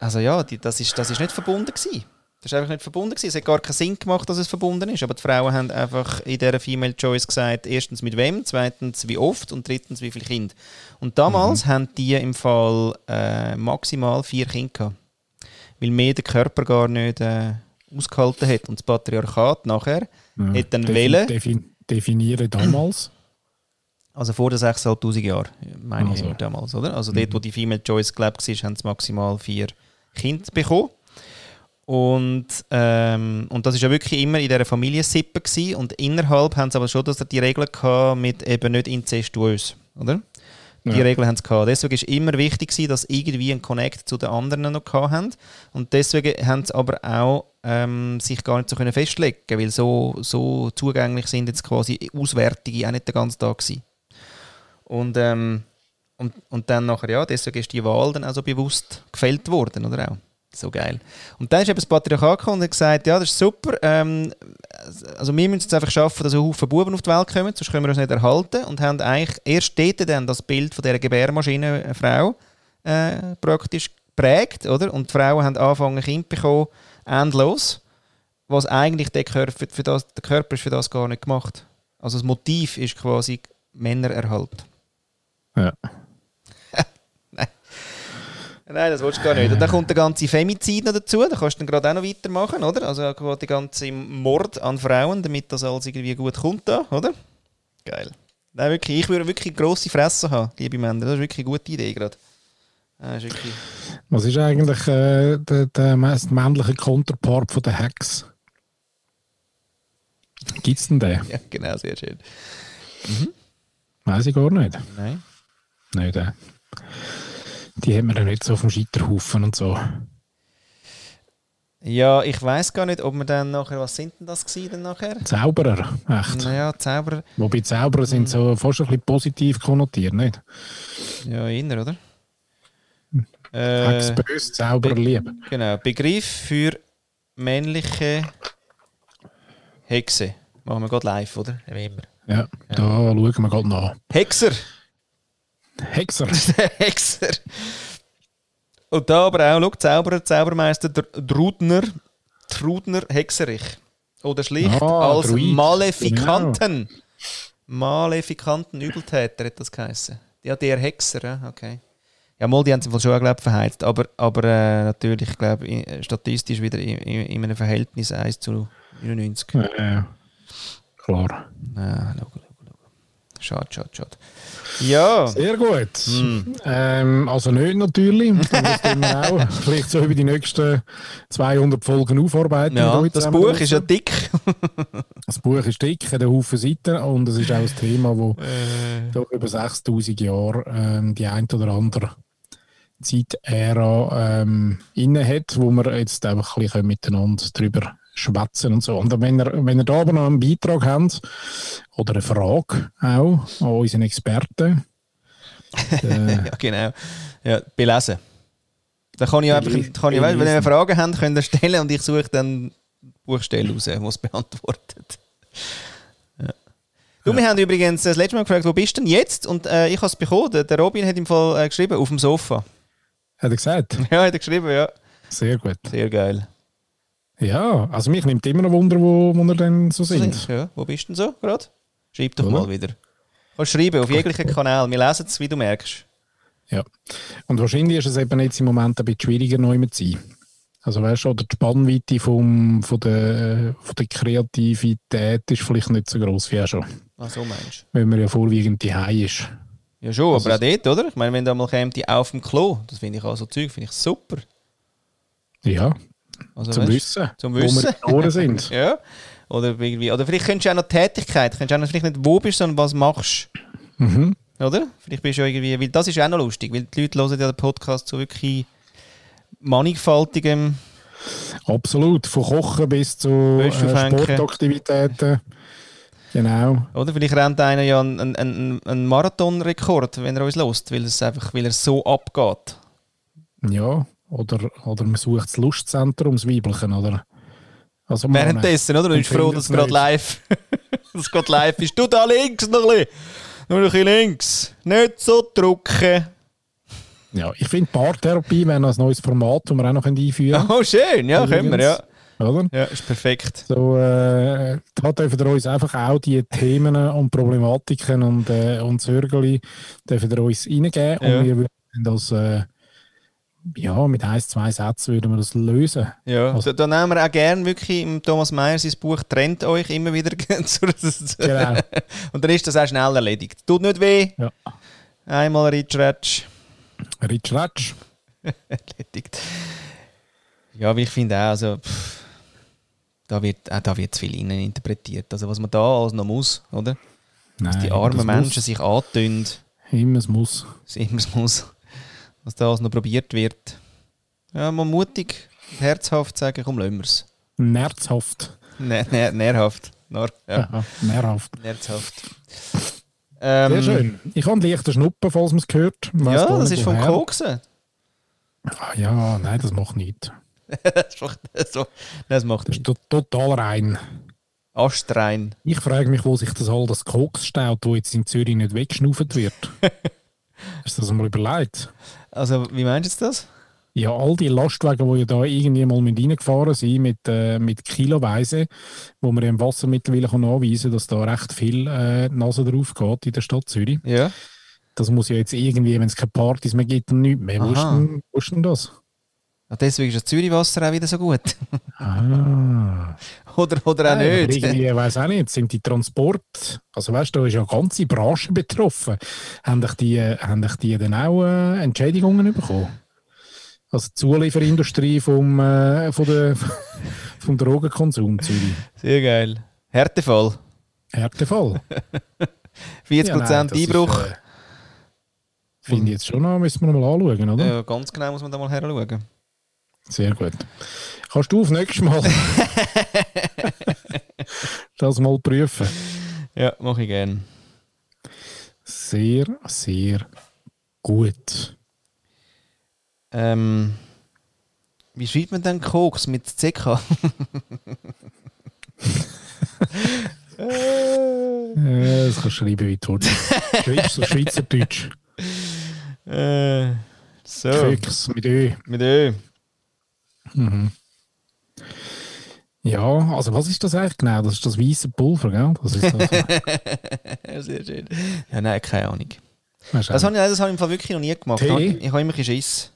also ja, die, das, ist, das ist nicht verbunden gewesen. Das ist einfach nicht verbunden gewesen. Es hat gar keinen Sinn gemacht, dass es verbunden ist. Aber die Frauen haben einfach in dieser Female Choice gesagt, erstens mit wem, zweitens wie oft und drittens wie viele Kinder. Und damals mhm. haben die im Fall äh, maximal vier Kinder gehabt. Weil mehr der Körper gar nicht äh, ausgehalten hat. Und das Patriarchat nachher ja, hat dann wählen. Defi definieren damals. Also vor den 6'500 Jahren, meine also. ich damals, oder? Also mhm. dort, wo die Female Choice gelebt war, haben sie maximal vier Kinder bekommen. Und, ähm, und das ist ja wirklich immer in dieser Familiensippe gewesen. Und innerhalb haben sie aber schon dass die Regeln gehabt mit eben nicht inzestuös, oder? Die ja. Regeln haben sie gehabt. Deswegen ist immer wichtig gewesen, dass irgendwie ein Connect zu den anderen noch haben. Und deswegen haben sie aber auch ähm, sich gar nicht so können festlegen weil so, so zugänglich sind jetzt quasi Auswertungen auch nicht den ganzen Tag gewesen. Und, ähm, und, und dann nachher, ja, deswegen ist die Wahl dann auch so bewusst gefällt worden, oder auch? So geil. Und dann ist eben das Patriarchat und hat gesagt, ja, das ist super, ähm, also wir müssen es einfach schaffen, dass ein Haufen Buben auf die Welt kommen, sonst können wir uns nicht erhalten und haben eigentlich erst dort dann das Bild von dieser Gebärmaschine eine Frau äh, praktisch geprägt, oder? Und die Frauen haben angefangen, Kind bekommen, endlos, was eigentlich der Körper, für das, der Körper ist für das gar nicht gemacht. Also das Motiv ist quasi Männererhalt. Ja. Nein, das willst du gar nicht. Und dann kommt der ganze Femizid noch dazu, da kannst du dann gerade auch noch weitermachen, oder? Also der ganze Mord an Frauen, damit das alles irgendwie gut kommt da, oder? Geil. Nein, wirklich, ich würde wirklich grosse Fresse haben, liebe Männer. Das ist wirklich eine gute Idee gerade. ist wirklich... Was ist eigentlich äh, der, der männliche Konterpart von der Hex? Gibt es denn den? Ja, genau, sehr schön. Mhm. Weiß ich gar nicht. Nein. Nein, der die haben wir dann nicht so vom Scheiterhaufen und so. Ja, ich weiß gar nicht, ob wir dann nachher, was sind denn das gewesen nachher? Zauberer, echt. Naja, Zauberer. Wobei Zauberer sind so fast ein bisschen positiv konnotiert, nicht? Ja, inner, oder? Äh, Hex böse, Zauberer Be lieb. Genau, Begriff für männliche Hexe. Machen wir gerade live, oder? Wie immer. Ja, da schauen wir gerade nach. Hexer! Hexer. Hexer! Und da aber auch, schau, Zauberer, Zaubermeister Dr- Drudner, Trudner Hexerich. Oder schlicht Ah, als Druid. Malefikanten. Malefikanten Übeltäter hat das geheißen. Ja, der Hexer, ja, okay. Ja, mal, die haben im Fall schon, glaube ich, verheizt. Aber, aber äh, natürlich, ich glaube, i- statistisch wieder in, in, in einem Verhältnis 1 zu 99. Ja, äh, klar. schau, schau. Schade, schade, schade. Ja, Sehr gut. Hm. Ähm, also nicht natürlich. Auch vielleicht so über die nächsten 200 Folgen aufarbeiten. ja das Buch ist ja dick. Das Buch ist dick, hat einen Haufen Seiten und es ist auch ein Thema, das Äh, doch über 6000 Jahre ähm, die ein oder andere Zeitära ähm, inne hat, wo wir jetzt einfach ein bisschen miteinander drüber schwätzen und so. Und wenn ihr, wenn ihr da aber noch einen Beitrag habt oder eine Frage auch an unseren Experten, äh, ja, genau. Ja, belesen. Da kann ich einfach, kann ich, wenn ihr. Fragen habt, könnt ihr stellen und ich suche dann Buchstelle raus, die es beantwortet. Ja. Du, wir haben übrigens das letzte Mal gefragt, wo bist du denn jetzt? Und äh, ich habe es bekommen. Der, der Robin hat im Fall äh, geschrieben, auf dem Sofa. hat er gesagt. Ja, hat er geschrieben, ja. Sehr gut. Sehr geil. Ja, also mich nimmt immer noch Wunder, wo, wo wir denn so sind. Ja, wo bist du denn so gerade? Schreib doch Oder? mal wieder. Kannst schreiben, auf jeglichen Kanal. Wir lesen es, wie du merkst. Ja. Und wahrscheinlich ist es eben jetzt im Moment ein bisschen schwieriger, neu zu sein. Also weißt du, oder die Spannweite vom, von, der, von der Kreativität ist vielleicht nicht so groß wie auch schon. Ach so meinst du? Weil man ja vorwiegend die ist. Ja schon, Also aber auch dort, oder? Ich meine, wenn da mal kommt, die auf dem Klo, das finde ich auch so Zeug, finde ich super. Ja, Also, zum weißt, Wissen, zum wo Wissen. wir geboren sind. Ja. Oder irgendwie, oder vielleicht könntest du auch noch Tätigkeit, könntest du auch noch vielleicht nicht wo bist, sondern was machst. mhm. Oder? Vielleicht bist du irgendwie, weil das ist auch noch lustig, weil die Leute hören ja den Podcast so wirklich mannigfaltigem. Absolut, von Kochen bis zu äh. Sportaktivitäten. Genau. Oder? Vielleicht rennt einer ja einen, einen, einen, einen Marathonrekord, wenn er uns lost, weil es einfach, weil er so abgeht. Ja, oder, oder man sucht das Lustzentrum, das Weiblichen, oder? Also. Währenddessen, oder? Du bist froh, dass es gerade live, dass es gerade live ist. Du da links noch ein bisschen. Nur ein bisschen links. Nicht so drücken. Ja, ich finde Paartherapie wäre noch ein neues Format, das wir auch noch einführen Oh, schön. Ja, können wir, ja. können. Oder? Ja, ist perfekt. So, äh, da dürfen wir uns einfach auch die Themen und Problematiken und, äh, und dürfen wir uns reingeben Ja. und wir würden das äh, ja, mit ein, zwei Sätzen würden wir das lösen. Ja, Also- da, da nehmen wir auch gerne wirklich im Thomas Meyer sein Buch «Trennt euch» immer wieder Genau. Und dann ist das auch schnell erledigt. Tut nicht weh. Ja. Einmal Ritschratsch. Ritsch, Ratsch. erledigt. Ja, aber ich finde auch, also, pff, da wird, auch da wird zu viel innen interpretiert. Also was man da alles noch muss, oder? Nein, Dass die armen Menschen sich antun, Muss, immer es muss. immer es muss, dass da alles noch probiert wird. Ja, mal mutig, herzhaft sagen, komm, lassen wir es. Nerzhaft. Nähr, nähr, nährhaft. Nar, ja, Ja. Nährhaft. Nerzhaft. Ähm, Sehr schön. Ich habe leichten Schnuppen, falls man es gehört. Weiss Ja, das nicht, ist vom. Koksen. Ah, ja, nein, das macht nichts. das, ist doch- so, das macht Das ist nicht. to total rein. Astrein. Ich frage mich, wo sich das all das Koks staut, wo jetzt in Zürich nicht weggeschnauft wird. Hast du das mal überlegt? Also, wie meinst du das? Ja, all die Lastwagen, die ja da irgendwie mal mit reingefahren sind, mit, äh, mit Kiloweise, wo man im Wasser mittlerweile kann nachweisen kann, dass da recht viel äh, Nase drauf geht in der Stadt Zürich. Ja. Das muss ja jetzt irgendwie, wenn es keine Partys mehr gibt nichts mehr. Wo ist, Aha. denn, wo ist denn das? Ah, deswegen ist das Zürichwasser auch wieder so gut. Ah. oder, oder auch Nein, nicht. Ich weiß auch nicht, sind die Transport, also weißt du, da ist ja eine ganze Branche betroffen. Haben dich die, haben dich die dann auch äh, Entschädigungen bekommen? Also die Zulieferindustrie vom, äh, von der, vom Drogenkonsum Zürich. Sehr geil. Härtefall. Härtefall. 40% Ja, nein, Einbruch. Ist, äh, Finde ich jetzt schon noch, müssen wir mal anschauen, oder? ja, ganz genau muss man da mal her schauen. Sehr gut. Kannst du auf nächstes Mal das mal prüfen? Ja, mache ich gerne. Sehr, sehr gut. Ähm, wie schreibt man denn Koks mit CK? Äh, das kannst du schreiben, wie du willst. Schreibst so Schweizerdeutsch. Äh, so, Keks mit Ö. mit Ö. Mhm. Ja, also was ist das eigentlich genau? Das ist das weiße Pulver, gell? Das ist das. Ja, sehr schön. Ja, nein, keine Ahnung. Das habe ich, das habe ich im Fall wirklich noch nie gemacht. Tee? Ich, habe immer ein bisschen Schiss.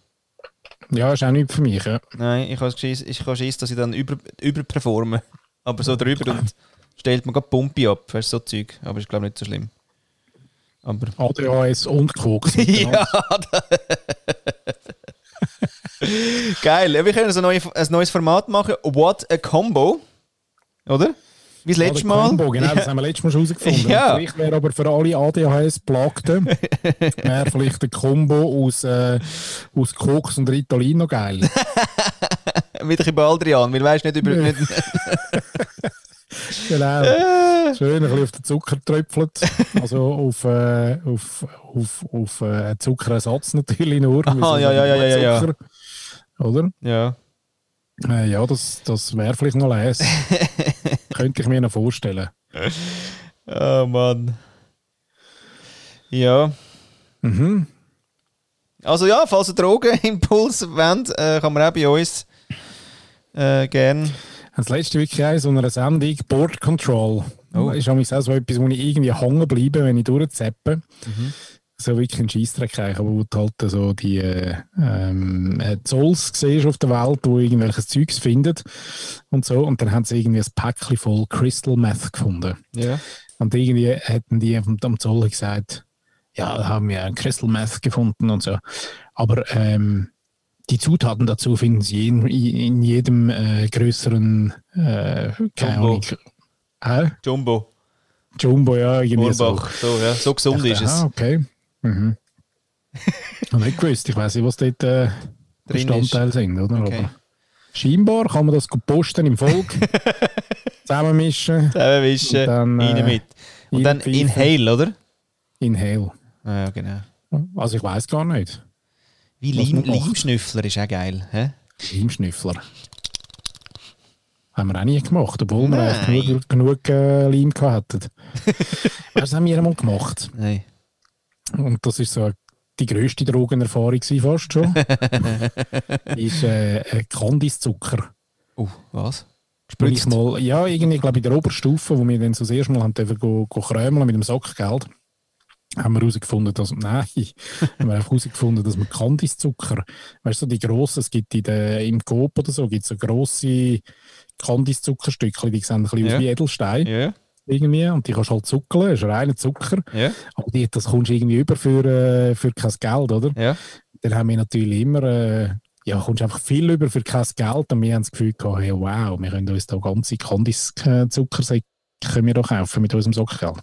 ja, ist auch nicht für mich. Ja. Nein, ich habe Schiss, ich habe Schiss dass ich dann über, überperforme. Aber so drüber und stellt man gerade Pumpe ab. Weißt du, so Zeug. Aber ist, glaube ich, nicht so schlimm. Aber. ADHS und Koks. ja, Geil. Ja, Wir können so ein, neue, ein neues Format machen. What a Combo. Oder? Wie das Ja, letzte Mal. Combo, genau, das haben wir letztes Mal schon herausgefunden. Ja. Vielleicht wäre aber für alle ADHS-Plagten wäre vielleicht ein Combo aus, äh, aus Koks und Ritalin noch geil. Mit ein Baldrian. Weil weißt nicht über. Ja. Nicht, genau. Schön ein bisschen auf den Zucker tröpfelt. Also auf, äh, auf, auf, auf äh, Zuckerersatz natürlich nur. Sind ja, ja, ja, ja, ja. Oder? ja. Äh, ja, das, das wäre vielleicht noch les. Könnte ich mir noch vorstellen. Oh Mann. Ja. Mhm. Also ja, falls ihr Drogenimpuls wollt, äh, kann man auch bei uns äh, gern. Das letzte wirklich auch in so einer Sendung, Board Control. Oh. Ist auch so etwas, wo ich irgendwie hängen bleibe, wenn ich durchzappe. Mhm. So wirklich ein Scheissdreck eigentlich, aber wo du halt so die äh, ähm, äh, Zolls siehst auf der Welt, wo irgendwelches Zeugs findet und so. Und dann haben sie irgendwie ein Päckchen voll Crystal Meth gefunden. Ja. Und irgendwie hätten die am, Zoll gesagt, ja, da haben wir ein Crystal Meth gefunden und so. Aber ähm, die Zutaten dazu finden sie in, in jedem äh, größeren, äh, Jumbo. Äh, Jumbo, Jumbo, ja, irgendwie so. So, ja. so gesund ist es. Ah, okay. Mhm. Ich habe nicht gewusst, ich weiß nicht, was dort äh, Bestandteile sind, oder? Okay. Aber scheinbar kann man das gut posten im Volk, zusammenmischen, Zusammenwischen, Und dann, rein äh, mit. Und dann. Inhale, oder? inhale. Ah, ja, genau. Also ich weiß gar nicht. Wie. Leimschnüffler ist auch geil. Hä? Haben wir auch nie gemacht, obwohl wir Nein. eigentlich genug, genug äh, Leim gehabt hätten. das haben wir einmal gemacht. Nein. Und das ist so die grösste Drogenerfahrung fast schon. ist äh, äh, Kandiszucker. Uh, was? Gespritzt? mal, ja, irgendwie, glaube in der Oberstufe, wo wir dann so das erste Mal haben dürfen go, go krömeln mit dem Sackgeld, haben wir herausgefunden, dass, nein, haben wir herausgefunden, dass man Kandiszucker, weißt du, die grossen, es gibt in der, im Coop oder so, gibt es so grosse Kandiszuckerstückchen, die sehen ein bisschen Ja. aus wie Edelstein, Ja, irgendwie, und die kannst halt zuckeln, das ist reiner Zucker, ja, aber die, das kommst du irgendwie über für, äh, für kein Geld, oder? ja. dann haben wir natürlich immer, äh, ja, kommst einfach viel über für kein Geld und wir haben das Gefühl gehabt, hey, wow, wir können uns da ganze Kandis-Zuckersäcke können wir da kaufen mit unserem Sockgeld.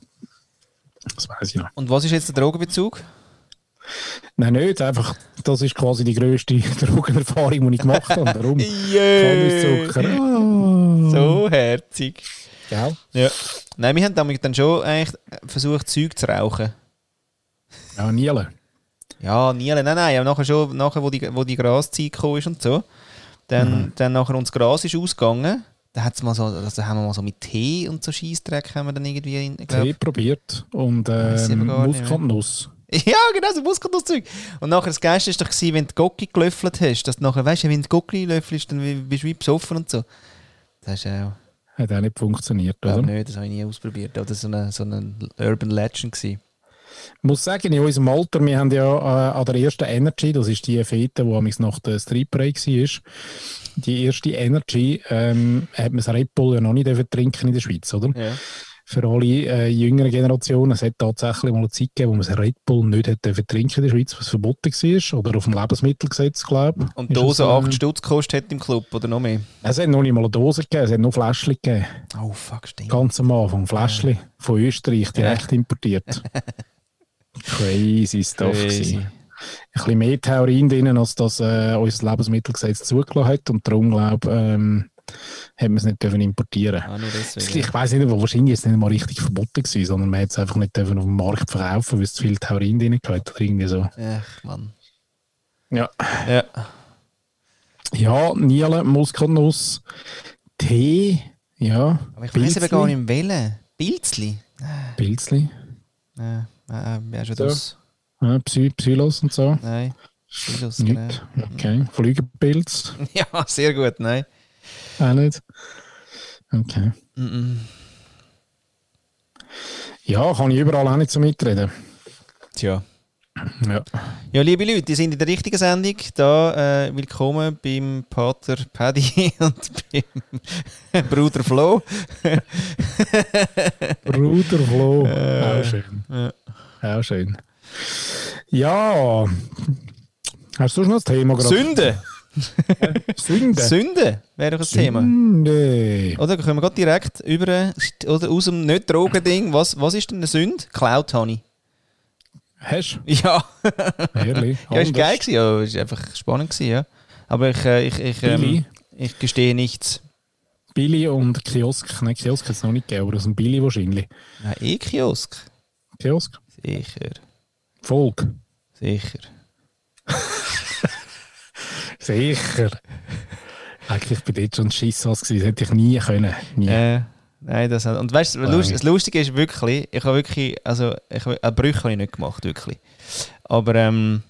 Das weiß ich noch. Und was ist jetzt der Drogenbezug? Nein, nicht, einfach, das ist quasi die grösste Drogenerfahrung, die ich gemacht habe. Darum Yeah. Kandiszucker. Ah. So herzig. Gell? Ja. Nein, wir haben damit dann schon eigentlich versucht, Zeug zu rauchen. Ja, Niele. Ja, nie, nein, nein, aber nachher schon, nachher, wo die, wo die Graszeit gekommen ist und so, dann, dann nachher uns Gras ist ausgegangen, da hat's mal so, also haben wir mal so mit Tee und so Scheissdreck haben wir dann irgendwie, in, glaub, Tee probiert und ähm, Muskatnuss. Ja, genau, so Muskatnusszeug. Und nachher das Geilste ist doch gewesen, wenn du Gocki gelöffelt hast, dass du nachher, weißt du, wenn du Gocki löffelst, dann wie- bist du wie besoffen und so. Das ist auch, Hat auch nicht funktioniert, oder? nicht, das habe ich nie ausprobiert, aber das war so eine, so eine Urban Legend. Gewesen. Ich muss sagen, in unserem Alter, wir haben ja äh, an der ersten Energy, das ist die Fete, die amigs nach der Street Break war, die erste Energy, ähm, hat man das Red Bull ja noch nicht trinken in der Schweiz, oder? Ja. Für alle äh, jüngeren Generationen, es hat tatsächlich mal eine Zeit gegeben, wo man Red Bull nicht dürfen trinken in der Schweiz, was verboten war, oder auf dem Lebensmittelgesetz, glaube ich. Und Dose es, äh, 8 Stutz gekostet hat im Club, oder noch mehr? Es hat noch nicht mal eine Dose gegeben, es hat nur Fläschchen gegeben. Oh, fuck, stimmt. Ganz am Anfang, Fläschchen von Österreich, direkt importiert. Crazy Stuff. Crazy. gewesen. Ein bisschen mehr Theorien drin, als das äh, unser Lebensmittelgesetz zugelassen hat. Und darum, glaube ich, ähm, hat man es nicht dürfen importieren Ah, deswegen. Ich weiß nicht, aber wahrscheinlich ist es nicht mal richtig verboten gewesen, sondern man hat es einfach nicht dürfen auf dem Markt verkaufen, weil es zu viel Theorien drin hat oder irgendwie so. Ach, Mann. Ja, Ja. ja Niele, Muskatnuss, Tee, ja. Aber ich weiß eben gar nicht, wählen. Pilzli? Pilzli. Äh, äh, wer schon So. das? Ja, Psy Psylos und so. Nein. Pilz, genau. Okay. Flügelpilz. Ja, sehr gut, nein. Auch nicht. Okay. Mm -mm. Ja, kann ich überall auch nicht so mitreden. Tja. Ja. Ja, liebe Leute, die sind in der richtigen Sendung. Da äh, willkommen beim Pater Paddy und beim Bruder Flo. Bruder Flo. Äh, auch schön. ja. Auch schön. Ja. Hast du noch ein Thema gerade? Sünde! Sünde. Sünde wäre doch ein Thema. Sünde. Oder können wir gerade direkt über oder aus dem Nicht-Drogen-Ding. Was, was ist denn eine Sünde? Cloud Honey. Hast Ja. du? Ehrlich? Ja, ist geil gewesen, ja, ist einfach spannend gewesen, ja. Aber ich, äh, ich, ich, ähm, ich gestehe nichts. Billy und Kiosk. Nein, Kiosk hat es noch nicht gegeben, aber aus dem Billy wahrscheinlich. Nein, E-Kiosk. Kiosk? Sicher, Volk. sicher. Sicher. Eigentlich bin ich schon ein Schissass gewesen. Das hätte ich nie können. Nie. Äh, nein, das und weißt du, Nein. das Lustige ist wirklich, ich habe wirklich, also ich habe eine Brüche habe ich nicht gemacht, wirklich. Aber ähm,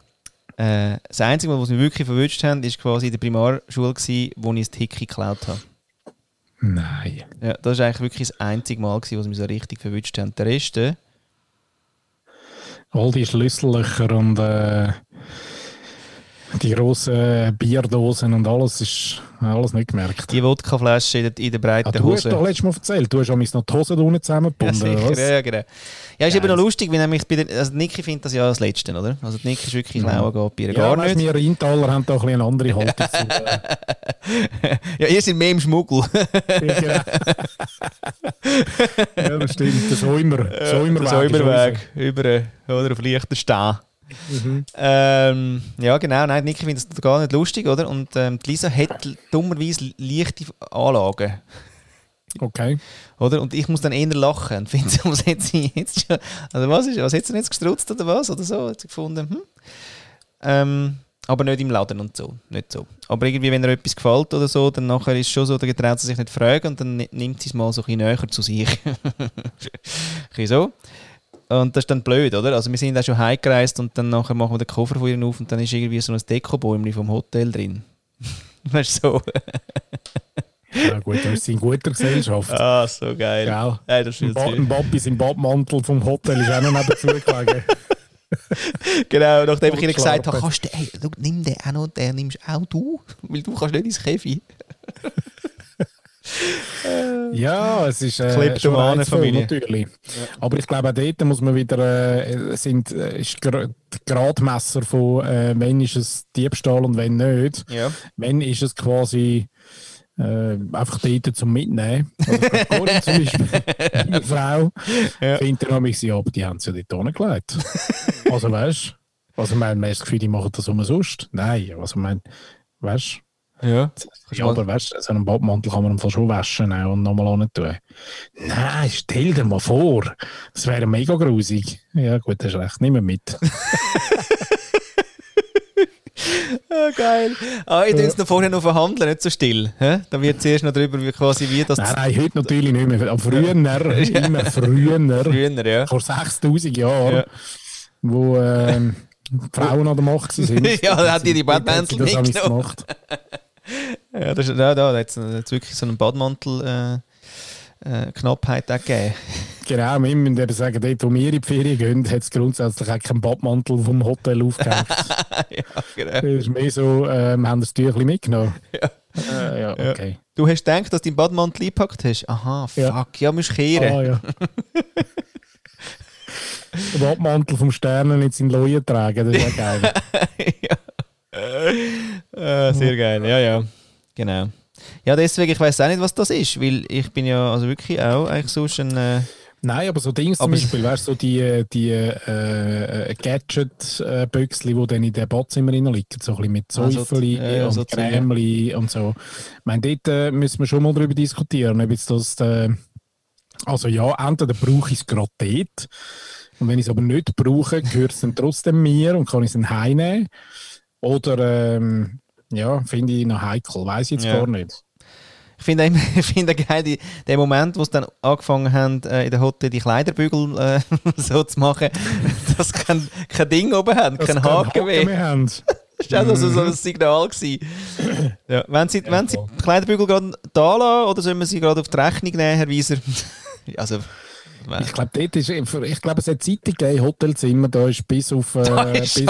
äh, das Einzige, was mich wirklich verwünscht haben, ist quasi in der Primarschule gewesen, wo ich das Hickey geklaut habe. Nein. Ja, das war eigentlich wirklich das einzige Mal, gewesen, was mich so richtig verwünscht haben. Der Rest, All die Schlüssellöcher und äh, die grossen Bierdosen und alles ist alles nicht gemerkt. die Wodkaflasche in der, in der breiten Ah, du hast Hose. doch letztes Mal erzählt, du hast amigs noch die Hosen da unten Ja, zusammengebunden. oder sicher, ja, ja, genau. Ja, ist eben Geil. noch lustig, weil nämlich bei der, also Niki findet das ja als Letzte, oder? Also Niki ist wirklich Ja. klauen geht bei ihr Ja, gar weißt, nicht. wir Rheintaler haben da ein bisschen eine andere Haltung zu. Äh, Ja, ihr seid mehr im Schmuggel. ja, ja, das stimmt. Der Säumer. Säumerweg. Der Säumerweg. Über, äh, oder auf leichter Stehen. Mhm. Ähm, ja, genau. Nein, Niki findet das gar nicht lustig, oder? Und ähm, die Lisa hat dummerweise leichte Anlagen. Okay. Oder? Und ich muss dann eher lachen und finde, was hat sie jetzt schon, also was ist, was hat sie jetzt gestrutzt oder was? Oder so, hat sie gefunden, hm? ähm, aber nicht im Laden und so, nicht so. Aber irgendwie, wenn ihr etwas gefällt oder so, dann nachher ist es schon so, dann traut sie sich nicht fragen und dann ni- nimmt sie es mal so ein bisschen näher zu sich. ein bisschen so. Und das ist dann blöd, oder? Also wir sind auch schon heimgereist und dann nachher machen wir den Koffer von ihr auf und dann ist irgendwie so ein Dekobäumchen vom Hotel drin. weißt du, so. Ja, gut, wir sind in guter Gesellschaft. ah, so geil. Gell? Ja, das ist Ein, viel ba zu ein Papi im Badmantel vom Hotel ist auch noch nebenzu gelegen. Genau, nachdem ich ihnen gesagt habe, kannst du, ey, schau, nimm den auch noch, den nimmst auch du, weil du kannst nicht ins Käfi. Ja, es ist äh, schon Kleptomanenfamilie. natürlich. Aber ich glaube, auch dort muss man wieder, äh, sind, äh, ist die Gradmesser von, äh, wenn ist es Diebstahl und wenn nicht. Ja. Wenn ist es quasi äh, einfach dort zum Mitnehmen. Also, zum Beispiel, meine Frau, Ja. findet dann mich, ja, aber die haben es ja dort hingelegt. also weißt du, also, ich meine, man hat das Gefühl, die machen das umsonst. Nein, also ich meine, weißt Ja. ja, aber weißt du, so einen Badmantel kann man im Fall schon waschen auch und nochmal an tun. Nein, stell dir mal vor. Das wäre mega grusig. Ja, gut, hast recht. Nimm mit. Ah, geil. Ah, ich tue es noch vorher noch verhandeln, nicht so still. Hä? Da wird zuerst noch drüber, wie quasi wie das Nein, nein, heute natürlich nicht mehr. Aber früher, immer früher, früher, ja. vor 6000 Jahren, Ja. wo ähm, Frauen an der Macht sind. Ja, da hat die die Badmäntel das mitgenommen. gemacht. Ja, das ist, ja, da hat es wirklich so einen Badmantel äh, äh, Knappheit auch gegeben. Genau, wir müssen eben sagen, dort, wo wir in die Ferien gehen, hat es grundsätzlich auch keinen Badmantel vom Hotel aufgehängt. ja, genau. Das ist mehr so, ähm, haben das Tüchli mitgenommen. Ja. Äh, ja, Ja. okay. Du hast gedacht, dass du den Badmantel eingepackt hast? Aha, fuck, Ja. ja, musst kehren. Ah, ja. Den Badmantel vom Sternen jetzt in Leuen tragen, das ist ja geil. Äh, sehr geil, ja, ja. Genau. Ja, deswegen, ich weiß auch nicht, was das ist, weil ich bin ja also wirklich auch eigentlich sonst ein... Äh, Nein, aber so Dings zum Beispiel, weißt du, so die, die äh, Gadget-Büchsli, die dann in den Badzimmer liegen, so ein bisschen mit Ah, so- Säufeli ja, ja, und so ja. Cremeli und so. Ich meine, dort äh, müssen wir schon mal darüber diskutieren, ob jetzt das... Äh, also ja, entweder brauche ich es gerade dort und wenn ich es aber nicht brauche, gehört es dann trotzdem mir und kann ich es dann heimnehmen. Oder, ähm, ja, finde ich noch heikel, weiß ich jetzt Ja. gar nicht. Ich finde immer- finde geil, die, den Moment, wo sie dann angefangen haben, äh, in der Hotel die Kleiderbügel äh, so zu machen, dass sie kein, kein Ding oben haben, Dass kein Haken mehr. mehr haben. Das war also so ein Signal. Gewesen. Ja, wenn Sie, wenn Sie die Kleiderbügel gerade da lassen oder sollen wir sie gerade auf die Rechnung nehmen, Herr Wieser? also, Ich glaube, dort ist, ich glaube, es hat Zeiten gegeben, Hotelzimmer, da ist bis auf, äh, da ist bis,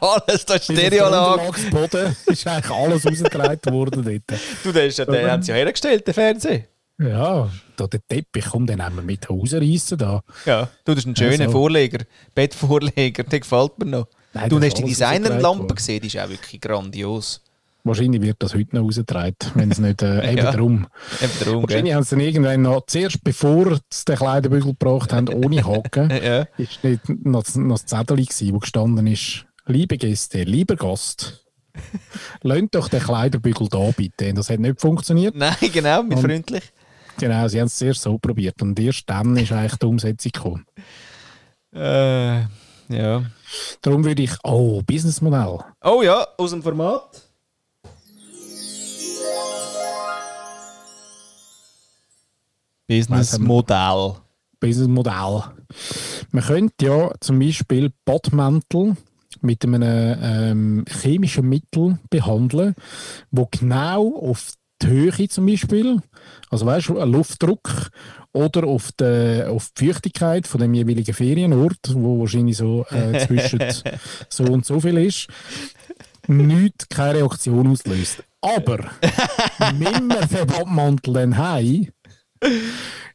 alles, da ist Stereoanlage. Ist eigentlich alles rausgetragen worden dort. Du, den, ist ja, den haben sie ja hergestellt, den Fernseher. Ja, da der Teppich, komm, den nehmen wir mit rausreißen da. Ja, du, das ist ein schöner Also. Vorleger, Bettvorleger, der gefällt mir noch. Nein, du hast die rausgetragen gesehen, die ist auch wirklich grandios. Wahrscheinlich wird das heute noch rausgetragen, wenn es nicht äh, eben Ja. drum. Eben darum, gell? Wahrscheinlich haben sie dann irgendwann noch, zuerst bevor sie den Kleiderbügel gebracht haben, ohne Haken, Ja. ist nicht noch, noch das Zettel gewesen, wo gestanden ist, liebe Gäste, lieber Gast, lasst doch den Kleiderbügel da bitte. Das hat nicht funktioniert. Nein, genau, mit Und- freundlich. Genau, sie haben es zuerst so probiert und erst dann ist eigentlich die Umsetzung gekommen. Äh, ja. Darum würde ich, oh, Businessmodell. Oh ja, aus dem Format. Businessmodell. Businessmodell. Man könnte ja zum Beispiel Badmäntel mit einem ähm, chemischen Mittel behandeln, wo genau auf die Höhe zum Beispiel, also weißt du, ein Luftdruck oder auf die, auf die Feuchtigkeit von dem jeweiligen Ferienort, wo wahrscheinlich so äh, zwischen so und so viel ist, nichts, keine Reaktion auslöst. Aber nimm mir den Badmantel dann heim,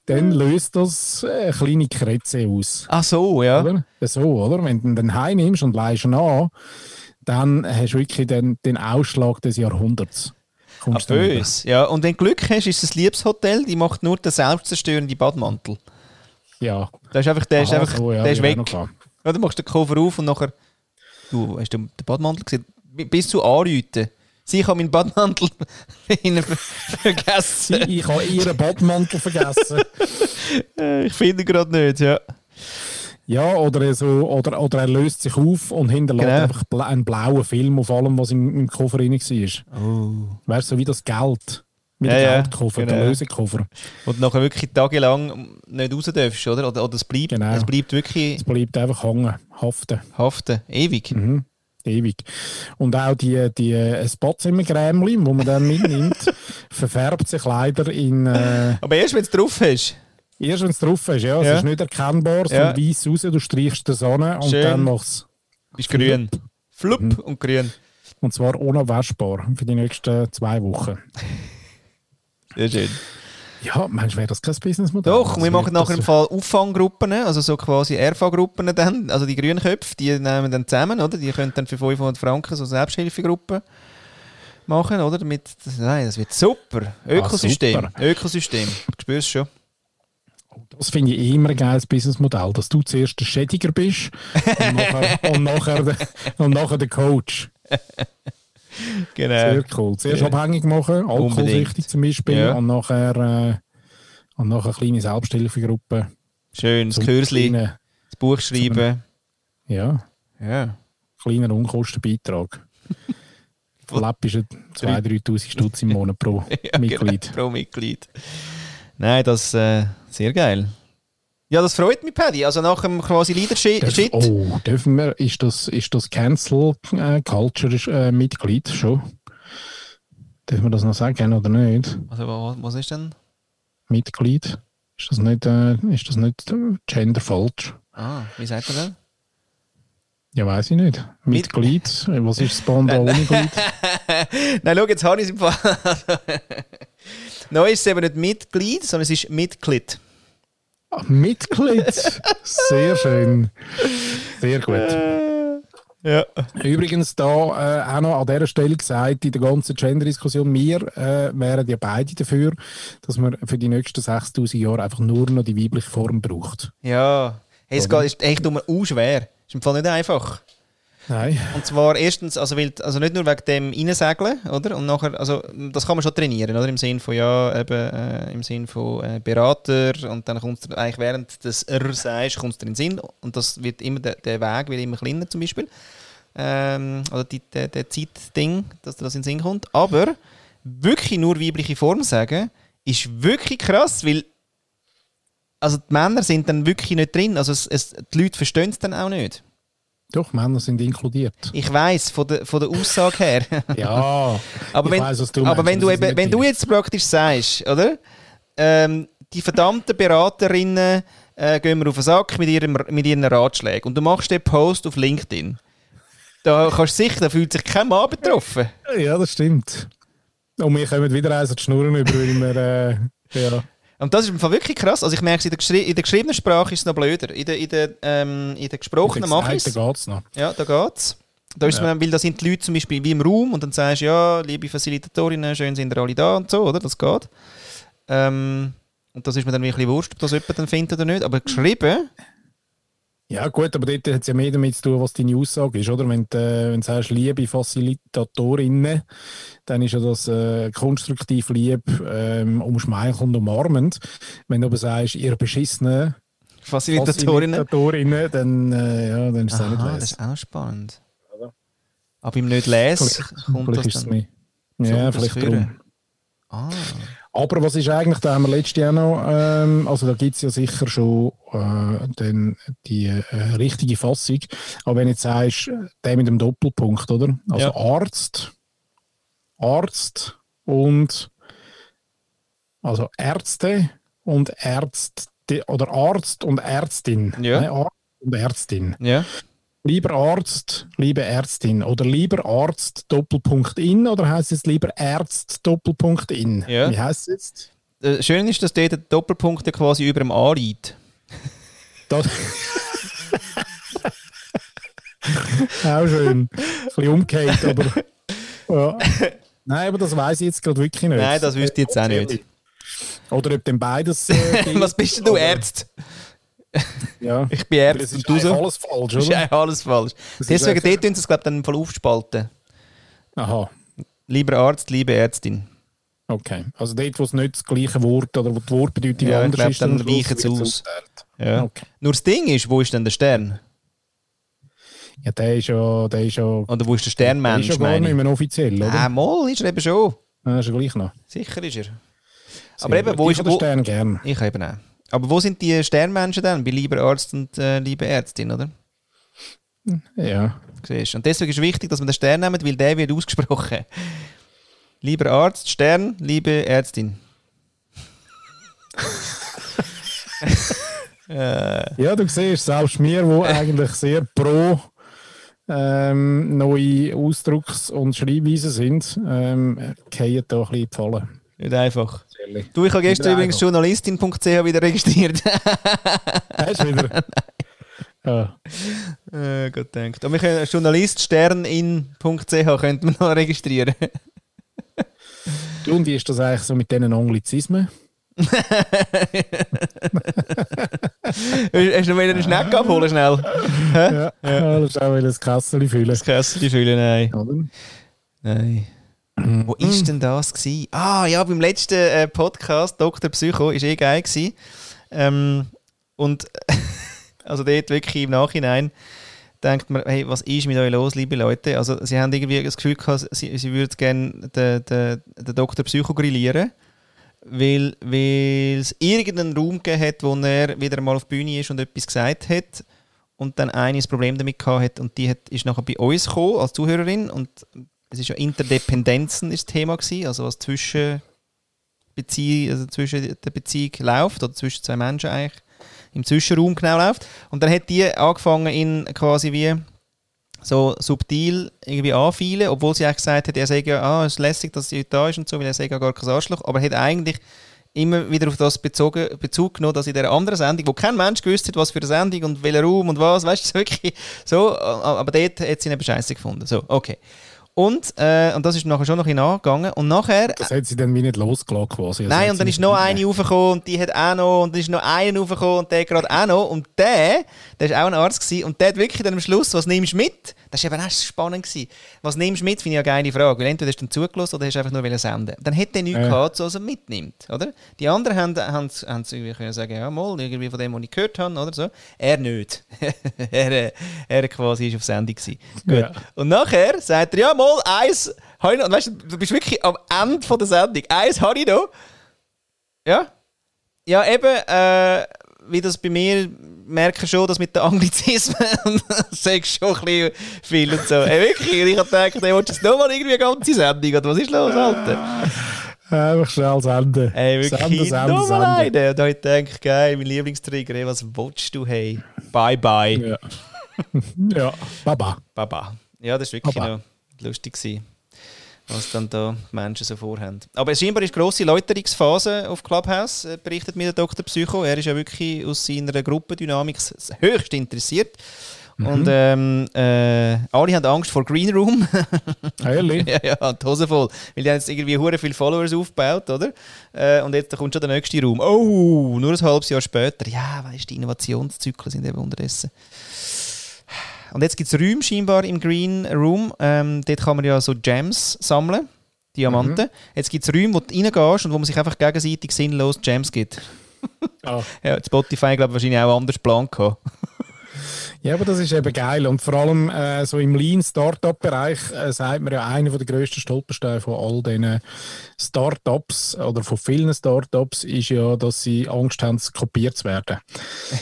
dann löst das äh, kleine Krätze aus. Ach so, ja. Oder? So, oder? Wenn du ihn dann heimnimmst und leihst ihn an, dann hast du wirklich den, den Ausschlag des Jahrhunderts. Ah, Kommst du über. bös. Ja, und wenn du Glück hast, ist es ein Liebeshotel, die macht nur den selbstzerstörenden Badmantel. Ja. Der ist einfach, der ist, Aha, einfach, so, ja, der ist weg. Ja, dann machst du den Koffer auf und nachher. Du, hast du den Badmantel gesehen? Bis zu anrufen. Sie, habe meinen Badmantel vergessen. Ich habe ihren Badmantel vergessen. Äh, ich finde ihn gerade nicht, ja. Ja, oder, so, oder, oder er löst sich auf und hinterlässt Genau. einfach einen blauen Film auf allem, was im, im Koffer drin war. Oh. Du, so wie das Geld. Wie Ja, der ja, Geldkoffer, genau. Lösekoffer. Und nachher wirklich tagelang nicht raus darfst, oder? Oder, oder es, bleibt, Genau. es bleibt wirklich Es bleibt einfach hängen, haften. haften. Ewig. Mhm. Ewig. Und auch die, die äh, Badzimmergrämli, wo man dann mitnimmt, verfärbt sich leider in. Äh, Aber erst, wenn du es drauf hast. erst wenn es drauf ist, ja, es Ja. ist nicht erkennbar, es Ja. weiss raus, du streichst die Sonne und Schön. dann machst Bist grün. Flupp Mhm. und grün. Und zwar unabwaschbar für die nächsten zwei Wochen. Sehr schön. Ja, meinst du, wäre das kein Businessmodell? Doch, Also wir machen nachher das- im Fall Auffanggruppen, also so quasi RV-Gruppen dann, also die grünen Köpfe, die nehmen dann zusammen, oder? Die können dann für 500 Franken so Selbsthilfegruppen machen, oder? Damit, das, nein, das wird super. Ökosystem. Ah, super. Ökosystem. Du spürst schon. Das finde ich immer ein geiles Businessmodell, dass du zuerst der Schädiger bist und nachher, und nachher, und nachher der Coach. Genau. Sehr cool. Zuerst Ja. abhängig machen, alkoholsüchtig zum Beispiel, Ja. und nachher, äh, und nachher eine kleine Selbsthilfegruppe. Schön, das Kürzli, das Buch schreiben. Ja, Ja. kleiner Unkostenbeitrag. Verlepp ist 2'000, 3'000 Stutz im Monat pro Ja, Mitglied. Genau, pro Mitglied. Nein, das äh, sehr geil. Ja, das freut mich, Paddy. Also nach dem quasi Leadership. Darf, oh, dürfen wir, ist das, ist das Cancel äh, Culture äh, Mitglied schon? Dürfen wir das noch sagen oder nicht? Also, wa- was ist denn? Mitglied? Ist das nicht, äh, ist das nicht äh, gender falsch? Ah, wie sagt man denn? Ja, weiß ich nicht. Mit- Mitglied? Was ist das Banda ohne Glied? Nein, schau, jetzt habe ich es im Fall. Neu ist es eben nicht Mitglied, sondern es ist Mitglied. Mitglied! Sehr schön. Sehr gut. Ja. Übrigens, da äh, auch noch an dieser Stelle gesagt, in der ganzen Gender-Diskussion, wir äh, wären ja beide dafür, dass man für die nächsten 6000 Jahre einfach nur noch die weibliche Form braucht. Ja. Hey, es geht, ist echt auch schwer. Ist im Fall nicht einfach. Nein. Und zwar erstens, also, weil, also nicht nur wegen dem Reinsegeln, oder? Und nachher, also das kann man schon trainieren, oder? Im Sinn von, ja, eben, äh, im Sinn von äh, Berater und dann kommst du eigentlich während des R sagst, kommst du in den Sinn und das wird immer, der, der Weg wird immer kleiner zum Beispiel. Ähm, oder die, der, der Zeitding, dass dir das in den Sinn kommt. Aber wirklich nur weibliche Form sagen, ist wirklich krass, weil also die Männer sind dann wirklich nicht drin. Also es, es, die Leute verstehen es dann auch nicht. Doch, Männer sind inkludiert. Ich weiß von der, von der Aussage her. ja, aber wenn, weiss, du aber meinst, wenn, du, eben, wenn du jetzt praktisch sagst, oder? Ähm, die verdammten Beraterinnen äh, gehen mir auf den Sack mit, ihrem, mit ihren Ratschlägen und du machst den Post auf LinkedIn. Da kannst du sicher, da fühlt sich kein Mann betroffen. Ja, das stimmt. Und wir kommen wieder eins an die Schnurren über, weil wir, äh, ja. Und das ist im Fall wirklich krass. Also ich merke, es in der, geschri in der geschriebenen Sprache ist es noch blöder. In der, in der, ähm, in der gesprochenen mache ich es. Da geht's noch. Ja, da geht's. Da ist Ja. man, weil da sind die Leute zum Beispiel wie im Raum und dann sagst du, ja, liebe Facilitatorinnen, schön sind ihr alle da und so, oder? Das geht. Ähm, und das ist mir dann wirklich wurscht, ob das jemand dann findet oder nicht. Aber geschrieben, Ja, gut, aber dort hat es ja mehr damit zu tun, was deine Aussage ist, oder? Wenn du, äh, wenn du sagst, liebe Facilitatorinnen, dann ist ja das äh, konstruktiv lieb, ähm, umschmeichelnd, umarmend. Wenn du aber sagst, ihr beschissene Facilitatorinnen. Facilitatorinnen, dann, äh, ja, dann ist es auch nicht Aha, das lesen. ist auch noch spannend. Aber im nicht lesen kommt Vielleicht das ist es dann. mehr. Ja, vielleicht drum. Ah, Aber was ist eigentlich, da haben wir letztes Jahr noch, ähm, also da gibt es ja sicher schon äh, dann die äh, richtige Fassung. Aber wenn du jetzt sagst, der mit dem Doppelpunkt, oder? Also Ja. Arzt, Arzt und also Ärzte und Ärzte oder Arzt und Ärztin. Ja. Nein, Arzt und Ärztin. ja. Lieber Arzt, liebe Ärztin oder lieber Arzt Doppelpunkt in oder heißt es lieber Ärzt Doppelpunkt in? Ja. Wie heißt es jetzt? Äh, Schön ist, dass dort der Doppelpunkt quasi über dem A liegt. Das Auch schön. Ein bisschen umgekehrt, aber. Ja. Nein, aber das weiß ich jetzt gerade wirklich nicht. Nein, das wüsste ich jetzt auch nicht. Oder ob denn beides. Äh, Was bist denn du, Ärzt? Ja. Ich bin Das Ärzt ist alles falsch, Das ist oder? alles falsch. ist Deswegen dort tun sie es, glaube ich, dann Fall aufspalten. Aha. Lieber Arzt, liebe Ärztin. Okay. Also dort, wo es nicht das gleiche Wort oder wo die Wortbedeutung Ja, ich anders glaub, ist, dann weichen sie aus. Ja. Okay. Nur das Ding ist, wo ist denn der Stern? Ja, der ist ja, der ist ja, Oder wo ist der der ist Sternmensch, ja gar nicht ich? mehr offiziell, oder? Ah, mal ist er eben schon. Ah, ist ja gleich noch. Sicher ist er. Sehr Aber eben, gut. wo ich ist wo, Stern gern. Ich eben auch. Aber wo sind die Sternmenschen dann? Bei lieber Arzt und äh, liebe Ärztin, oder? Ja. Siehst? Und deswegen ist es wichtig, dass man den Stern nimmt, weil der wird ausgesprochen. Lieber Arzt, Stern, liebe Ärztin. äh, Ja, du siehst, selbst wir, die eigentlich sehr pro ähm, neue Ausdrucks- und Schreibweisen sind, ähm, fallen da ein bisschen die Falle. nicht einfach. Ehrlich. Du, ich habe gestern übrigens journalistin.ch wieder registriert. Hast du wieder? ja. äh, Gott denkt. Aber wir können journaliststernin.ch könnten wir noch registrieren. Du, und wie ist das eigentlich so mit diesen Anglizismen? Hast du noch wieder einen Schneck abholen schnell? Ja, ja. das ist auch wieder das Kasseli fühlen. Das Kästchen füllen, nein. Oder? Nein. Wo ist denn das gewesen? Ah, ja, beim letzten äh, Podcast, Dr. Psycho, ist eh geil gewesen. Ähm, und also dort wirklich im Nachhinein denkt man, hey, was ist mit euch los, liebe Leute? Also sie haben irgendwie das Gefühl gehabt, sie, sie würden gerne den, den, den Dr. Psycho grillieren, weil, weil es irgendeinen Raum gegeben hat, wo er wieder mal auf die Bühne ist und etwas gesagt hat und dann eine ein Problem damit gehabt hat und die hat, ist nachher bei uns gekommen als Zuhörerin und es ist ja Interdependenzen ist Thema gewesen, also was zwischen Beziehung, also zwischen der Beziehung läuft oder zwischen zwei Menschen eigentlich im Zwischenraum genau läuft und dann hat die angefangen ihn quasi wie so subtil irgendwie anfielen, obwohl sie eigentlich gesagt hat, er sagt ja, ah, es ist lässig, dass sie da ist und so, weil er sagt ja gar kein Arschloch, aber er hat eigentlich immer wieder auf das bezogen, Bezug genommen, dass in der anderen Sendung, wo kein Mensch gewusst hat, was für eine Sendung und welcher Raum und was, weißt du, wirklich so, aber dort hat sie eben scheiße gefunden. So, okay. Und, äh, und das ist nachher schon noch nachgegangen. Und nachher Das hat sie dann wie nicht losgelassen quasi. Also Nein, und dann ist noch eine raufgekommen und die hat auch noch und dann ist noch einer raufgekommen und der gerade auch noch und der, der ist auch ein Arzt gewesen und der hat wirklich dann am Schluss, was nimmst du mit? Das war eben auch spannend gewesen. Was nimmst du mit, finde ich eine geile Frage, weil entweder hast du dann zugelassen oder hast du einfach nur senden. Dann hätte der nichts Ja. gehabt, so was er mitnimmt, oder? Die anderen haben, haben, haben irgendwie können sagen, ja mal, irgendwie von dem, was ich gehört habe, oder so. Er nicht. er, äh, er quasi ist auf Sendung gewesen. Gut. Ja. Und nachher sagt er, ja mal, eins Habe ich noch, weißt du, du bist wirklich am Ende von der Sendung. Eins habe ich noch. Ja? Ja, eben, äh, wie das bei mir merke schon, dass mit den Anglizismen sagst schon ein bisschen viel und so. Ey, wirklich, ich habe gedacht, ey, willst du jetzt nochmal irgendwie eine ganze Sendung? Oder was ist los, Alter? Einfach schnell senden. Ey, wirklich, Senden, senden, nochmal einen. Und da habe ich gedacht, geil, mein Lieblingstrigger, ey, was willst du, hey? Bye, bye. Ja. ja, Baba. Baba. Ja, das war wirklich Baba. noch lustig, gewesen, was dann da die Menschen so vorhaben. Aber scheinbar ist grosse Läuterungsphase auf Clubhouse, äh, berichtet mir der Dr. Psycho. Er ist ja wirklich aus seiner Gruppendynamik höchst interessiert. Und ähm, äh, alle haben Angst vor Green Room. Ehrlich? ja, ja, die Hose voll. Weil die haben jetzt irgendwie hure viele Followers aufgebaut, oder? Äh, und jetzt kommt schon der nächste Raum. Oh, nur ein halbes Jahr später. Ja, weißt du, die Innovationszyklen sind eben unterdessen. Und jetzt gibt es Räume scheinbar im Green Room. Ähm, dort kann man ja so Gems sammeln, Diamanten. Jetzt gibt es Räume, wo du reingehst und wo man sich einfach gegenseitig sinnlos Gems gibt. Ah. Ja, Spotify, glaube ich, wahrscheinlich auch anders Plan gehabt. Ja, aber das ist eben geil. Und vor allem äh, so im Lean-Startup-Bereich äh, sagt man ja, einer der grössten Stolpersteine von all diesen Startups oder von vielen Startups ist ja, dass sie Angst haben, kopiert zu werden.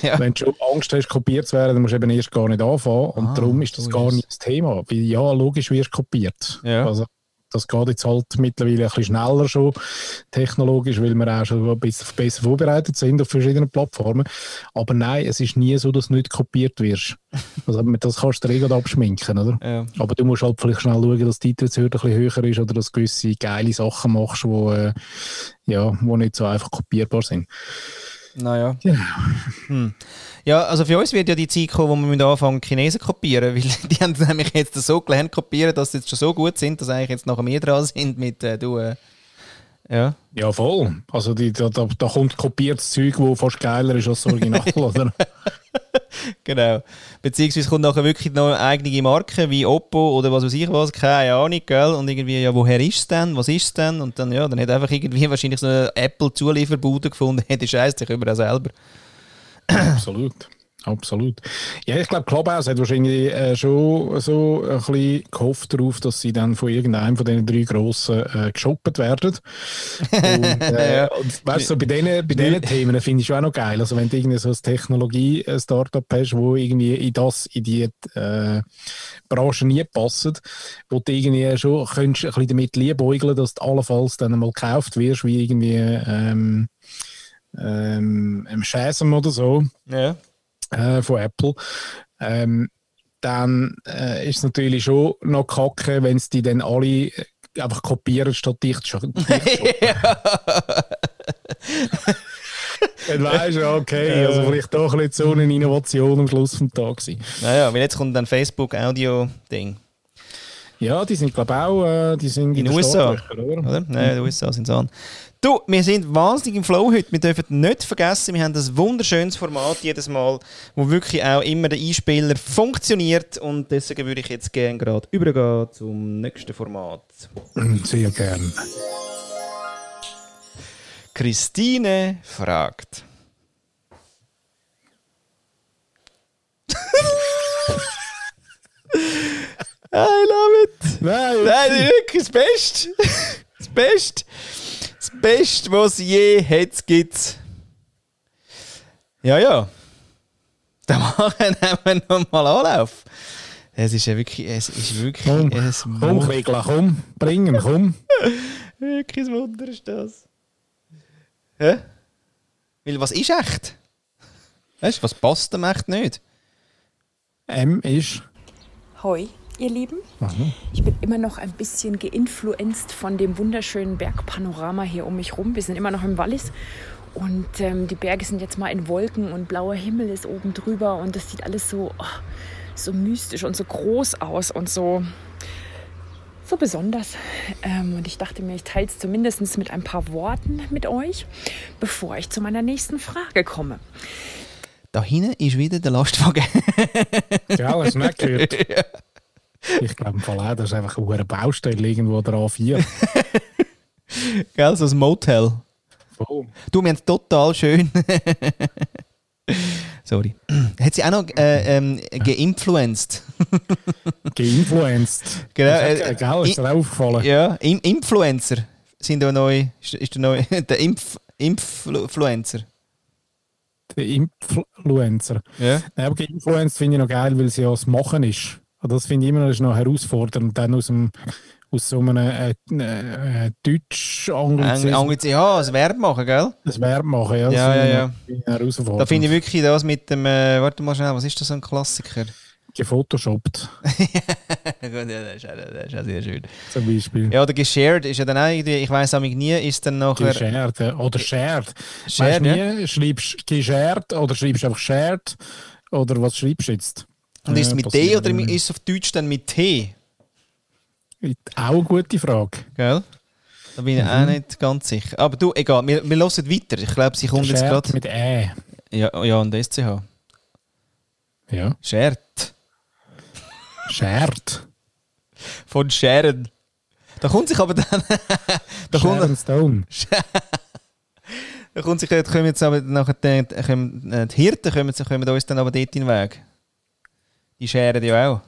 Ja. Wenn du schon Angst hast, kopiert zu werden, dann musst du eben erst gar nicht anfangen. Und Ah, darum ist das so gar ist nicht das Thema. Weil ja, logisch wirst du kopiert. Ja. Also, das geht jetzt halt mittlerweile ein bisschen schneller schon technologisch, weil wir auch schon ein bisschen besser vorbereitet sind auf verschiedenen Plattformen. Aber nein, es ist nie so, dass du nicht kopiert wirst. Also, das kannst du dir eh abschminken, oder? Ja. Aber du musst halt vielleicht schnell schauen, dass die Eintrittshürde ein bisschen höher ist oder dass du gewisse geile Sachen machst, die äh, ja, wo nicht so einfach kopierbar sind. Naja. Genau. Hm. Ja, also für uns wird ja die Zeit kommen, wo wir anfangen Chinesen kopieren, weil die haben nämlich jetzt so gelernt kopieren, dass sie jetzt schon so gut sind, dass eigentlich jetzt nachher wir dran sind mit äh, du. Äh, ja. Ja, voll. Also die, da, da, da kommt kopiertes Zeug, das fast geiler ist als das Original, oder? Genau. Beziehungsweise kommt nachher wirklich noch eigene Marke wie Oppo oder was weiß ich was, keine Ahnung, gell? Und irgendwie, ja, woher ist es denn? Was ist es denn? Und dann, ja, dann hat einfach irgendwie wahrscheinlich so eine Apple-Zulieferbude gefunden, hätte Scheiß, ich über auch selber. Absolut. Absolut. Ja, ich glaube, Clubhouse hat wahrscheinlich äh, schon so ein bisschen gehofft darauf, dass sie dann von irgendeinem von den drei Grossen äh, geshoppt werden. Und, äh, Ja. und weißt du, so bei diesen bei diesen Themen finde ich auch noch geil. Also, wenn du irgendwie so ein Technologie-Startup hast, wo irgendwie in das, in die äh, Branche nie passt, wo du irgendwie schon könntest ein bisschen damit liebäugeln, dass du allenfalls dann mal gekauft wirst, wie irgendwie ähm, ähm, im Shazam oder so Ja. Äh, von Apple, ähm, dann äh, ist es natürlich schon noch kacke, wenn es die dann alle äh, einfach kopieren statt dicht schon. Dann weisst du, okay, also vielleicht doch ein so eine Innovation am Schluss des Tages. gewesen. Naja, weil jetzt kommt dann Facebook-Audio-Ding. Ja, die sind glaube ich auch, äh, die sind In den USA, oder? Oder? Nein, in den USA sind sie an. Du, wir sind wahnsinnig im Flow heute. Wir dürfen nicht vergessen, wir haben ein wunderschönes Format jedes Mal, wo wirklich auch immer der Einspieler funktioniert. Und deswegen würde ich jetzt gerne gerade übergehen zum nächsten Format. Sehr gern. Christine fragt. I love it. Nein, Nein, wirklich das Beste. Das Beste. Das Beste, was es je hat, gibt Ja, ja. Dann machen wir nochmal Anlauf. Es ist ja wirklich, es ist wirklich Komm, ein komm. Klegler, komm, bringen, komm. Wirklich ein Wunder ist das. Hä? Weil was ist echt? Weißt du, was passt dem echt nicht? M ist. Hoi, ihr Lieben. Ich bin immer noch ein bisschen geinfluenzt von dem wunderschönen Bergpanorama hier um mich rum. Wir sind immer noch im Wallis und ähm, die Berge sind jetzt mal in Wolken und blauer Himmel ist oben drüber und das sieht alles so, oh, so mystisch und so groß aus und so, so besonders. Ähm, und ich dachte mir, ich teile es zumindest mit ein paar Worten mit euch, bevor ich zu meiner nächsten Frage komme. Da hinten ist wieder der Lastwagen. Ja, du nicht gehört? Ich glaube, im Fall auch, das ist einfach eine Baustelle irgendwo der A4. Gell, so ein Motel. Voll. Du, wir haben es total schön. Sorry. Hat sie auch noch äh, ähm, geinfluenced? Geinfluenced. Genau, äh, gell, ist dir auch aufgefallen? Ja, Im Influencer sind ja neu, ist, der neue, der Impf, Influencer. Der Influencer. Ja. Nein, aber Influenced finde ich noch geil, weil sie ja das Machen ist. Also das finde ich immer noch, herausfordernd. Dann aus, dem, aus so einem äh, äh, deutsch Ang- anglizismus ja, das Verb machen, gell? das Verb machen. Ja, Ja, ja, ich herausfordernd. Da finde ich wirklich das mit dem, äh, warte mal schnell, was ist das so ein Klassiker? Gefotoshoppt, ja, das ist, das ist auch sehr schön. zum Beispiel. Ja, oder geshared ist ja dann auch irgendwie, ich weiss auch nie, ist dann nachher... Geshared oder shared. Shared, weißt ja. du nie, schreibst geshared oder schreibst einfach shared oder was schreibst du jetzt? Und ist es Äh, mit D oder ist es auf Deutsch dann mit T? Auch eine gute Frage. Gell? Da bin ich Mhm. auch nicht ganz sicher. Aber du, egal, wir, wir hören weiter. Ich glaube, sie kommt jetzt gerade. mit Ä. Ja, ja, und SCH. Ja. Shared. Shared. Von Sharon. Da kommt sich aber dann. da, kommt, Stone. da kommt sich, kommen jetzt aber nachher die, äh, die Hirten kommen, kommen uns dann aber dort in den Weg. Die scheren ja auch.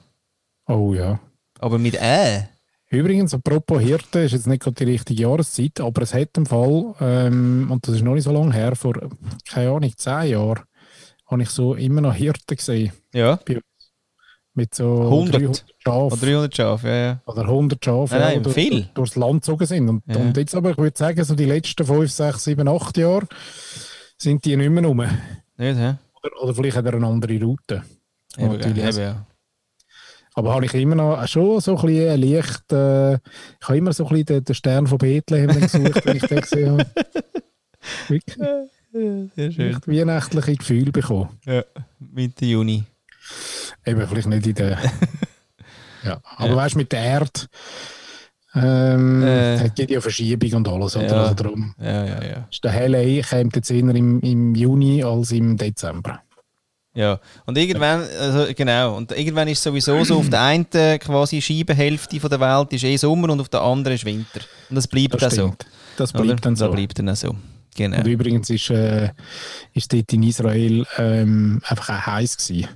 Oh ja. Aber mit Ä. Übrigens, apropos Hirte, ist jetzt nicht gerade die richtige Jahreszeit, aber es hat im Fall, ähm, und das ist noch nicht so lange her, vor, keine Ahnung, zehn Jahren, habe ich so immer noch Hirte gesehen. Ja. Mit so 100. 300 Schafen. Oder 300 Schafe, ja, ja. Oder 100 Schafe, Nein, nein, ja, viel. durch, durchs Land gezogen sind. Und, Ja. und jetzt aber, ich würde sagen, so die letzten 5, 6, 7, 8 Jahre sind die nicht mehr rum. Nicht, hä? Oder, oder vielleicht hat er eine andere Route. Eben, Natürlich. eben, ja. Aber habe ich immer noch schon so ein bisschen Licht. Äh, ich habe immer so ein bisschen den, den Stern von Bethlehem gesucht, wenn ich den gesehen habe. Wirklich Sehr schön. echt weihnachtliche Gefühle bekommen. Ja. Mitte Juni. Eben, vielleicht nicht in der. ja, aber Ja. weißt du, mit der Erde. Ähm, Äh. es gibt ja Verschiebung und alles. Oder? Ja. Also darum Ja, ja, ja. ist der Helle kommt jetzt eher im, im Juni als im Dezember. Ja, und irgendwann, also genau, und irgendwann ist sowieso so, auf der einen quasi Scheibenhälfte von der Welt ist eh Sommer und auf der anderen ist Winter. Und das bleibt dann so. Das oder? bleibt dann so. Das bleibt dann so. Genau. Und übrigens ist, äh, ist dort in Israel ähm, einfach auch heiß gewesen.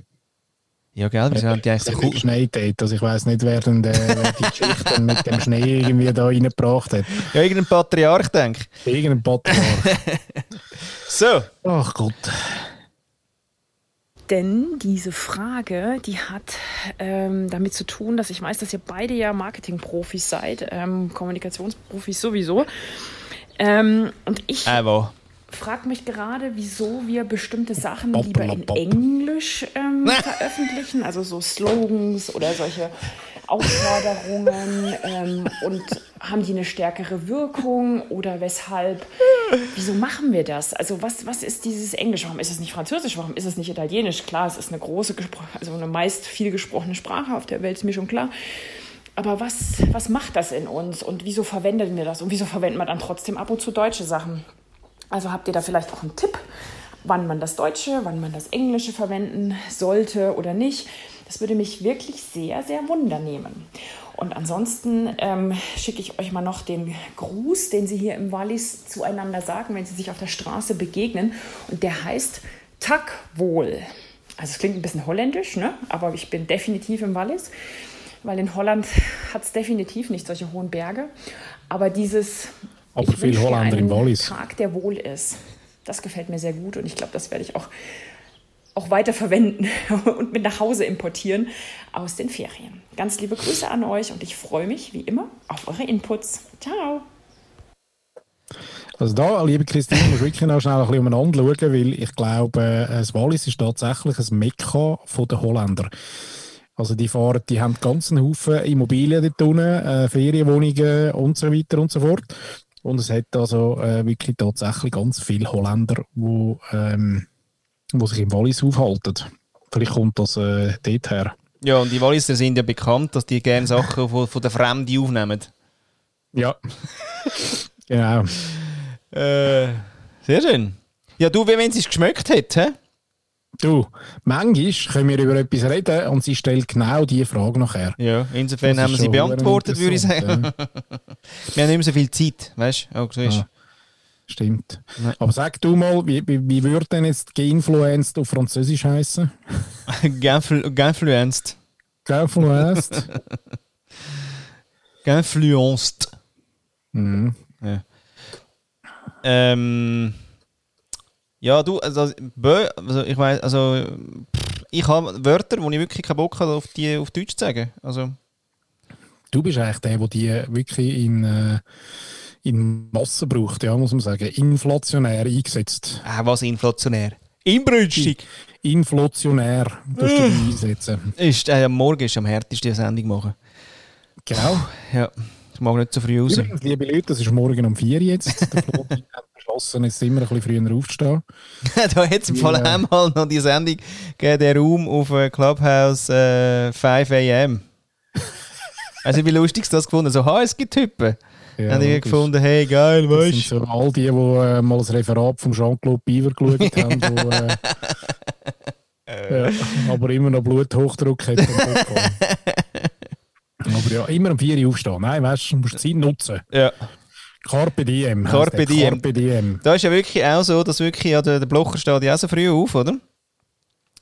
Ja, gell, wieso haben die eigentlich so cool... geschneit dort. Also ich weiss nicht, wer, denn wer die Geschichte mit dem Schnee irgendwie da reingebracht hat. Ja, irgendein Patriarch, denke ich. Irgendein Patriarch. So. Ach Gott. Denn diese Frage, die hat ähm, damit zu tun, dass ich weiß, dass ihr beide ja Marketingprofis seid, ähm, Kommunikationsprofis sowieso. Ähm, und ich Aber. frage mich gerade, wieso wir bestimmte Sachen lieber in. Englisch ähm, veröffentlichen, also so Slogans oder solche Aufforderungen ähm, und haben die eine stärkere Wirkung oder weshalb? Wieso machen wir das? Also was, was ist dieses Englisch? Warum ist es nicht Französisch? Warum ist es nicht Italienisch? Klar, es ist eine große, also eine meist viel gesprochene Sprache auf der Welt, ist mir schon klar. Aber was, was macht das in uns und wieso verwenden wir das? Und wieso verwenden wir dann trotzdem ab und zu deutsche Sachen? Also habt ihr da vielleicht auch einen Tipp, wann man das Deutsche, wann man das Englische verwenden sollte oder nicht? Das würde mich wirklich sehr, sehr wundernehmen. Und ansonsten ähm, schicke ich euch mal noch den Gruß, den Sie hier im Wallis zueinander sagen, wenn Sie sich auf der Straße begegnen. Und der heißt Tak wohl. Also es klingt ein bisschen holländisch, ne? aber ich bin definitiv im Wallis, weil in Holland hat es definitiv nicht solche hohen Berge. Aber dieses Aber ich viel Holländer im Wallis. Tag, der wohl ist. Das gefällt mir sehr gut und ich glaube, das werde ich auch, auch weiter und mit nach Hause importieren aus den Ferien. Ganz liebe Grüße an euch und ich freue mich wie immer auf eure Inputs. Ciao! Also da, liebe Christine, musst du wirklich noch schnell ein bisschen umeinander schauen, weil ich glaube, äh, das Wallis ist tatsächlich ein Mekka von den Holländern. Also die fahren, die haben ganzen Haufen Immobilien dort unten, äh, Ferienwohnungen und so weiter und so fort. Und es hat also äh, wirklich tatsächlich ganz viele Holländer, wo, ähm, wo sich im Wallis aufhalten. Vielleicht kommt das äh, dort her. Ja, und die Walliser sind ja bekannt, dass die gerne Sachen von, von der Fremden aufnehmen. Ja. genau. Äh, sehr schön. Ja, du, wie wenn sie es geschmeckt hat, hä? Du, manchmal können wir über etwas reden und sie stellt genau diese Frage nachher. Ja, insofern Das haben wir sie beantwortet, würde ich sagen. wir haben nicht mehr so viel Zeit, weißt du? So ist. Ah. Stimmt. Nein. Aber sag du mal, wie, wie, wie würde denn jetzt geinfluenced auf Französisch heißen? Genflu- Genfluenced. Influenced. Influenced. Mhm. Ja. Ähm, ja, du, also, also ich weiß, also ich habe Wörter, wo ich wirklich keinen Bock habe, auf die auf Deutsch zu sagen. Also, Du bist eigentlich der, der die wirklich in, äh, in Massen braucht, ja, muss man sagen. Inflationär eingesetzt. äh, was inflationär? Inbrünstig! Inflationär tust du die einsetzen. Ist, äh, am Morgen ist am härtesten die Sendung machen. Genau. Ja, ich mag nicht so früh raus. Übrigens, liebe Leute, das ist morgen um 4 Uhr jetzt. Der Flo hat beschlossen, jetzt immer ein bisschen früher aufzustehen. da hat es im Fall Ja. einmal noch die Sendung gegeben, der Raum auf äh, Clubhouse äh, 5 am. Also wie lustig ist das gefunden? So, ha, es gibt Typen. Ja, haben die gefunden, hey, geil, Das weißt sind so all die, die äh, mal das Referat von Jean-Claude Biver geschaut haben, wo, äh, ja, aber immer noch Bluthochdruck hat. aber ja, immer um 4 Uhr aufstehen. Nein, weißt du, du musst die Zeit nutzen. Ja. Carpe diem. Carpe diem. Carpe diem. Da ist ja wirklich auch so, dass wirklich ja, der, der Blocher steht ja auch so früh auf, oder?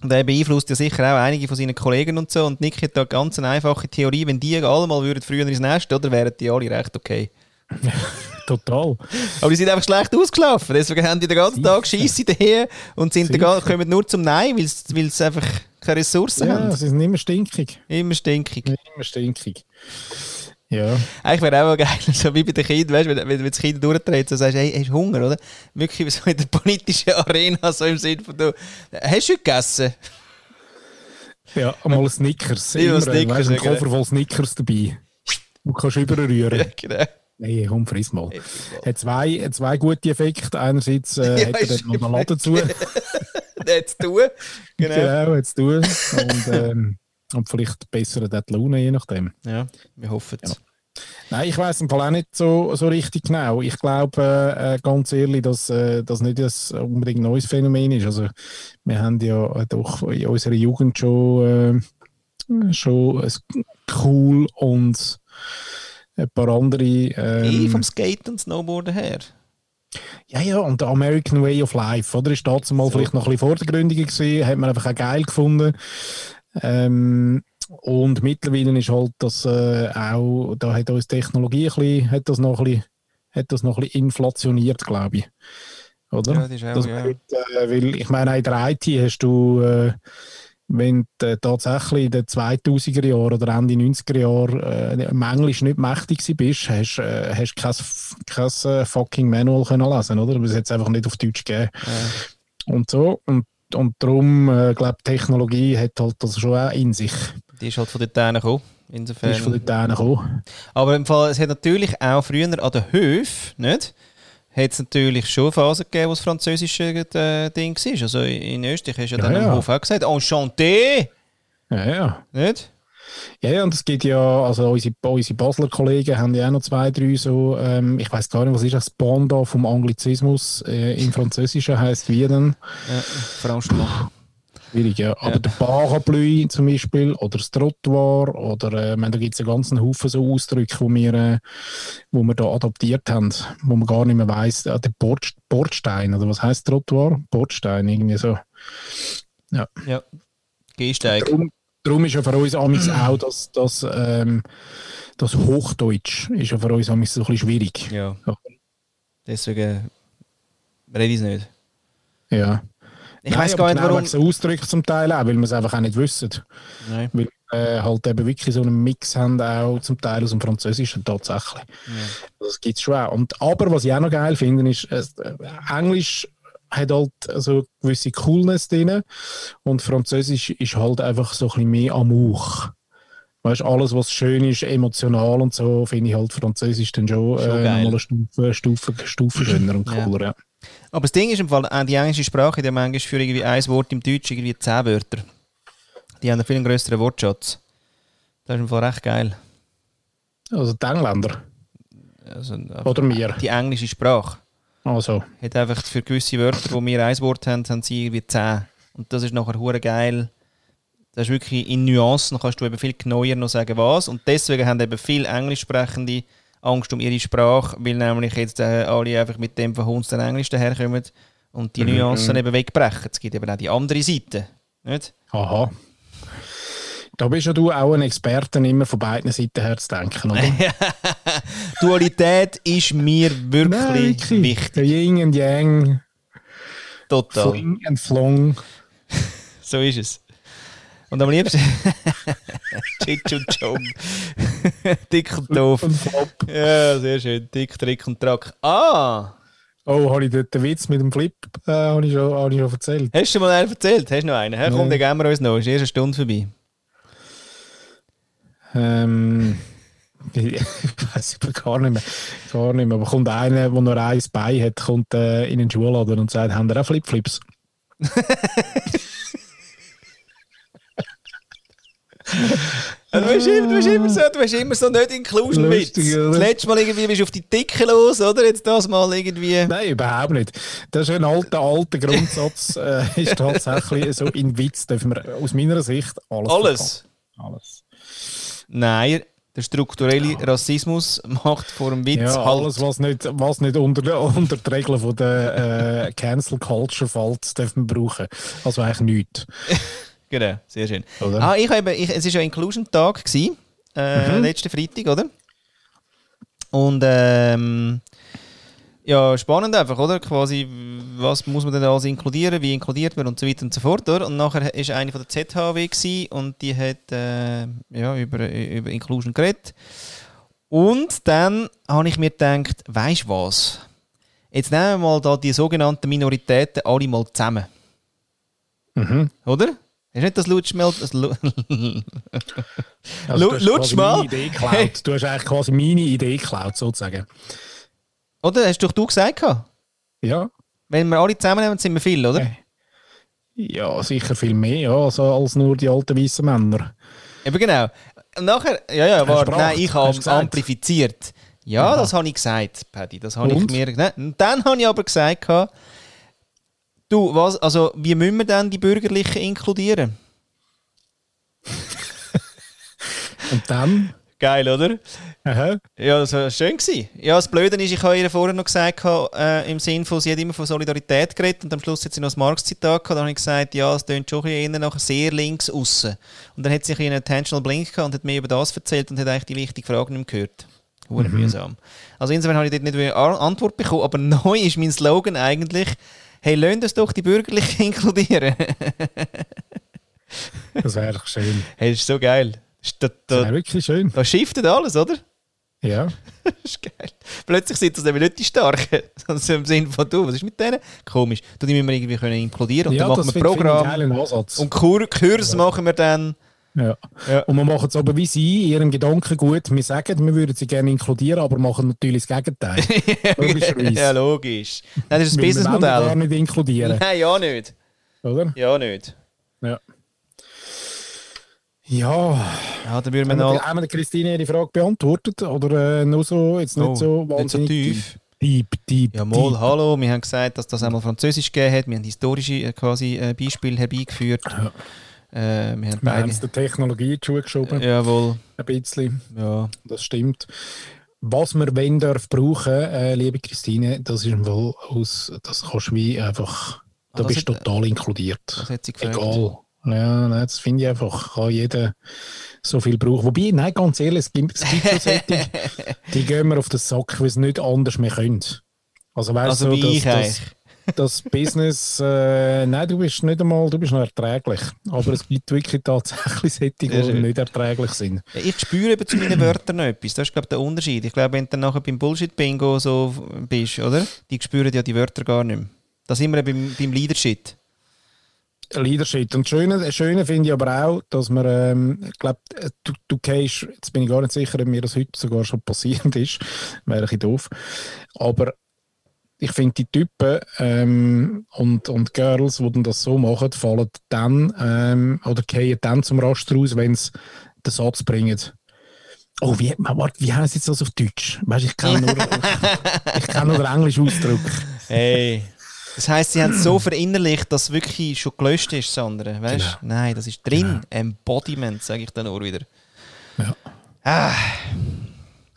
Und er beeinflusst ja sicher auch einige von seinen Kollegen und so. Und Nick hat da ganz eine einfache Theorie, wenn die alle mal würden früher ins Nest, oder wären die alle recht okay. Total. Aber die sind einfach schlecht ausgelaufen. Deswegen haben die den ganzen Tag Scheisse daher und sind Sicher. kommen nur zum Nein, weil sie- einfach keine Ressourcen Ja, haben. sie sind immer stinkig. Immer stinkig. Immer stinkig. Ja. Eigentlich wäre auch geil, so wie bei den Kindern, weißt, wenn, wenn, wenn das Kind durchdreht, so sagst, hey, hast du Hunger, oder? Wirklich so in der politischen Arena, so im Sinne von, du, hast du gegessen? Ja, mal ein Snickers. Ja, Immer, Snickers, weißt, ein ja, genau. Koffer voll Snickers dabei. Du kannst überrühren. genau. Nein, komm, friss mal. Hat zwei, hat zwei gute Effekte. Einerseits äh, Ja, hat er dann noch den Laden zu. Jetzt tun. Genau. Genau, jetzt tun. Und, ähm, und vielleicht bessere die Laune, je nachdem. Ja, wir hoffen es. Nein, ich weiß im Fall auch nicht so, so richtig genau. Ich glaube äh, ganz ehrlich, dass äh, das nicht ein unbedingt neues Phänomen ist. Also wir haben ja äh, doch in unserer Jugend schon, äh, schon ein cool und ein paar andere. Ähm, vom Skate und Snowboarden her. ja, ja, und der American Way of Life, oder? Ist dazu mal So. vielleicht noch ein bisschen vordergründiger gewesen, hat man einfach auch geil gefunden. Ähm, und mittlerweile ist halt das äh, auch, da hat uns Technologie ein bisschen, hat das noch ein bisschen, hat das noch ein bisschen inflationiert, glaube ich. Oder? Ja, das ist auch, Das ja. wird, äh, weil, ich meine, in der IT hast du, äh, wenn du tatsächlich in den 2000er Jahren oder Ende 90er Jahren äh, Englisch nicht mächtig bist, hast du äh, hast kein, kein äh, fucking Manual können lesen, oder? Das hat es einfach nicht auf Deutsch gegeben. Und so. Und, und darum, äh, glaube Technologie hat halt das schon auch in sich. Die ist halt von dort gekommen. Die Insofern. ist von dort gekommen. Aber im Fall, es hat natürlich auch früher an den Höfen, nicht? Hat es natürlich schon Phasen gegeben, wo das französische äh, Ding war. Also in Österreich hast du ja, Ja, dann am ja. Hof auch gesagt, Enchanté! Ja, ja. Nicht? Ja, ja, und es gibt ja, also unsere, unsere Basler Kollegen haben ja auch noch zwei, drei so, ähm, ich weiß gar nicht, was ist das Pendant vom Anglizismus äh, im Französischen heißt wie denn? Ja, Franchement. Schwierig, ja. Aber Ja. der Parapluie zum Beispiel oder das Trottoir oder äh, ich meine, da gibt es einen ganzen Haufen so Ausdrücke, wo wir, äh, wo wir da adaptiert haben, wo man gar nicht mehr weiss, äh, der Bord, Bordstein oder was heißt Trottoir? Bordstein, irgendwie so. Ja. Gehsteig. Darum, darum ist ja für uns amigs auch das, das, ähm, das Hochdeutsch ist ja für uns amigs so ein bisschen schwierig. Ja. Ja. Deswegen rede ich es nicht. Ja. Ich Nein, weiß gar nicht, genau warum. so Ausdrücke zum Teil auch, weil wir es einfach auch nicht wissen. Nein. Weil äh, halt eben wirklich so einen Mix haben, auch zum Teil aus dem Französischen tatsächlich. Das gibt es schon auch. Und, aber was ich auch noch geil finde, ist, äh, Englisch hat halt so eine gewisse Coolness drin und Französisch ist halt einfach so ein bisschen mehr Amour. Weißt du, alles, was schön ist, emotional und so, finde ich halt Französisch dann schon, Schon äh, eine Stufe, Stufe, Stufe schöner und Ja. cooler. Ja. Aber das Ding ist im Fall, auch die englische Sprache, die haben manchmal für irgendwie ein Wort im Deutsch irgendwie zehn Wörter. Die haben einen viel größeren Wortschatz. Das ist im Fall recht geil. Also die Engländer Also, oder wir. die englische Sprache Also, hat einfach für gewisse Wörter, wo wir ein Wort haben, haben sie irgendwie zehn. Und das ist nachher hure geil. Das ist wirklich in Nuancen, kannst du eben viel genauer noch sagen, was. Und deswegen haben eben viele Englischsprechende Angst um ihre Sprache, weil nämlich jetzt äh, alle einfach mit dem verhunzten Englisch daherkommen und die Mhm. Nuancen eben wegbrechen. Es gibt eben auch die andere Seite. Nicht? aha. Da bist ja du auch ein Experte, immer von beiden Seiten her zu denken, oder? Dualität ist mir wirklich, Nein, wirklich. wichtig. Yin und Yang. Total. Fling and Flong. so ist es. Und am liebsten. Chitch und Chong. Dick und doof. Ja, sehr schön. Dick, Trick und Track. Ah! Oh, habe ich dort den Witz mit dem Flip äh, habe ich, schon, hab ich schon erzählt? Hast du mal einen erzählt? Hast du noch einen? Herr, komm, den geben wir uns noch. Ist erst eine Stunde vorbei. Ähm. ich weiß gar nicht mehr. Gar nicht mehr. Aber kommt einer, der nur eins Bein hat, kommt äh, in den Schuhladen und sagt, haben ihr auch Flipflips? Du bist, immer, du, bist immer so, du bist immer so nicht Inclusion mit. Das letzte Mal irgendwie bist du auf die Dicke los, oder? Jetzt das mal irgendwie. Nein, überhaupt nicht. Das ist ein alter, alter Grundsatz. äh, ist tatsächlich so in Witz dürfen wir aus meiner Sicht alles. Alles? Alles. Nein, der strukturelle Rassismus macht vor dem Witz ja, halt. alles, was nicht, was nicht unter, unter die Regeln von der äh, Cancel Culture fällt, dürfen wir brauchen. Also eigentlich nichts. Genau, sehr schön. Oder? Ah, ich habe, ich, es war ja Inclusion-Tag, äh, mhm. letzten Freitag, oder? Und ähm, ja, spannend einfach, oder? Quasi, was muss man denn alles inkludieren, wie inkludiert man und so weiter und so fort, oder? Und nachher war eine von der ZHW und die hat äh, ja, über, über Inclusion geredet. Und dann habe ich mir gedacht, weißt du was? Jetzt nehmen wir mal da die sogenannten Minoritäten alle mal zusammen. Mhm. Oder? Du nicht das Lutschmel... Das Lu also, du Lutschmal? Hey. Du hast eigentlich quasi meine Idee geklaut, sozusagen. Oder? Hast doch du gesagt? Ja. Wenn wir alle zusammennehmen, sind wir viel, oder? Ja, sicher viel mehr, ja, also als nur die alten weißen Männer. Eben genau. nachher, ja, ja, warte, nein, ich habe amplifiziert. Ja, Aha. das habe ich gesagt, Paddy. Das habe ich mir. Ne? Dann habe ich aber gesagt, Du, was, also, wie müssen wir denn die Bürgerlichen inkludieren? Und dann? Geil, oder? Aha. Ja, das war schön. Gewesen. Ja, das Blöde ist, ich habe ihr vorher noch gesagt, äh, im Sinne von, sie hat immer von Solidarität geredet und am Schluss hat sie noch das Marx-Zitat gehabt. Dann habe ich gesagt, ja, es klingt schon eher nach sehr links aussen. Und dann hat sie einen Attentional Blink gehabt und hat mir über das erzählt und hat eigentlich die wichtigen Fragen nicht gehört. Hure mhm. mühsam. Also insofern habe ich dort nicht eine Antwort bekommen, aber neu ist mein Slogan eigentlich, hey, lasst uns doch die Bürgerlichen inkludieren. das wäre schön. Hey, das ist so geil. Da, da, das wäre wirklich schön. Da shiftet alles, oder? Ja. das ist geil. Plötzlich sind das nämlich nicht die Starken, sondern im Sinne von du, was ist mit denen? Komisch. Die müssen wir irgendwie können inkludieren und ja, dann machen wir Programm. Und Kur Kurs ja. machen wir dann ja. ja. Und wir machen es aber wie Sie, in Ihrem Gedankengut. Wir sagen, wir würden Sie gerne inkludieren, aber machen natürlich das Gegenteil. ja, logisch. Nein, das ist ein Businessmodell. Wir gar nicht inkludieren. Nein, ja nicht. Oder? Ja, nicht. Ja. Ja. Ja, dann würden wir noch... Haben wir Christine ihre Frage beantwortet? Oder äh, nur so, jetzt nicht oh, so wahnsinnig nicht so tief? Deep, deep, Ja, mal, deep. hallo. Wir haben gesagt, dass das einmal Französisch gegeben hat. Wir haben historische äh, quasi, äh, Beispiele herbeigeführt. Ja. Äh, wir haben, wir haben der Technologie in die Schuhe geschoben. Jawohl. Ein bisschen. Ja. Das stimmt. Was wir wenn darf brauchen, äh, liebe Christine, das ist wohl aus, das kannst du wie einfach, da ah, bist du total inkludiert. Das hat sie. Egal. Ja, nein, das finde ich einfach, kann jeder so viel brauchen. Wobei, nein, ganz ehrlich, es gibt, es gibt Sättig, die gehen wir auf den Sack, weil es nicht anders mehr können. Also, weißt also du, wie dass, ich das Business, äh, nein, du bist nicht einmal, du bist noch erträglich. Aber es gibt wirklich tatsächlich Sättig, die nicht erträglich sind. Ich spüre eben zu meinen Wörtern noch etwas. Das ist, glaube ich, der Unterschied. Ich glaube, wenn du dann nachher beim Bullshit-Bingo so bist, oder? Die spüren ja die Wörter gar nicht mehr. Da sind wir beim, beim Leadership. Leadership. Und das Schöne, Schöne finde ich aber auch, dass man, ähm, ich glaube, du, du gehst, jetzt bin ich gar nicht sicher, ob mir das heute sogar schon passiert ist, wäre bisschen doof, aber ich finde, die Typen ähm, und, und Girls, die das so machen, fallen dann ähm, oder gehen dann zum Raster raus, wenn sie den Satz bringen. Oh, wie, warte, wie heißt jetzt das auf Deutsch? Weißt, ich kann nur, ich kann nur den englischen Ausdruck. Hey. Das heisst, sie haben es so verinnerlicht, dass es wirklich schon gelöscht ist, das andere. Weißt? Genau. Nein, das ist drin. Genau. Embodiment, sage ich dann nur wieder. Ja. Ah.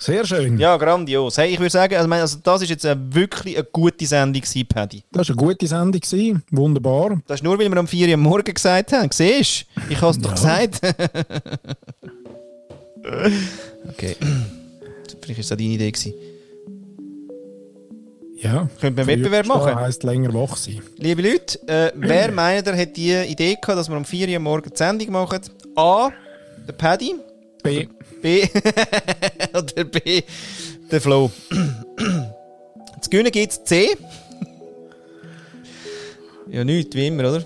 Sehr schön. Ja, grandios. Hey, ich würde sagen, also, also das ist jetzt eine, wirklich eine gute Sendung gewesen, Paddy. Das war eine gute Sendung. Gewesen. Wunderbar. Das ist nur, weil wir um 4 Uhr am Morgen gesagt haben. Siehst du? Ich habe es doch gesagt. okay. Vielleicht war das deine Idee. Gewesen. Ja. Könnte man einen Wettbewerb machen? Das heisst länger wach sein. Liebe Leute, äh, wer meint, er hat die Idee gehabt, dass wir um 4 Uhr am Morgen die Sendung machen? A. Der Paddy. B. B. Oder B. Der Flo. Zu gewinnen gibt es C. ja, nichts, wie immer, oder?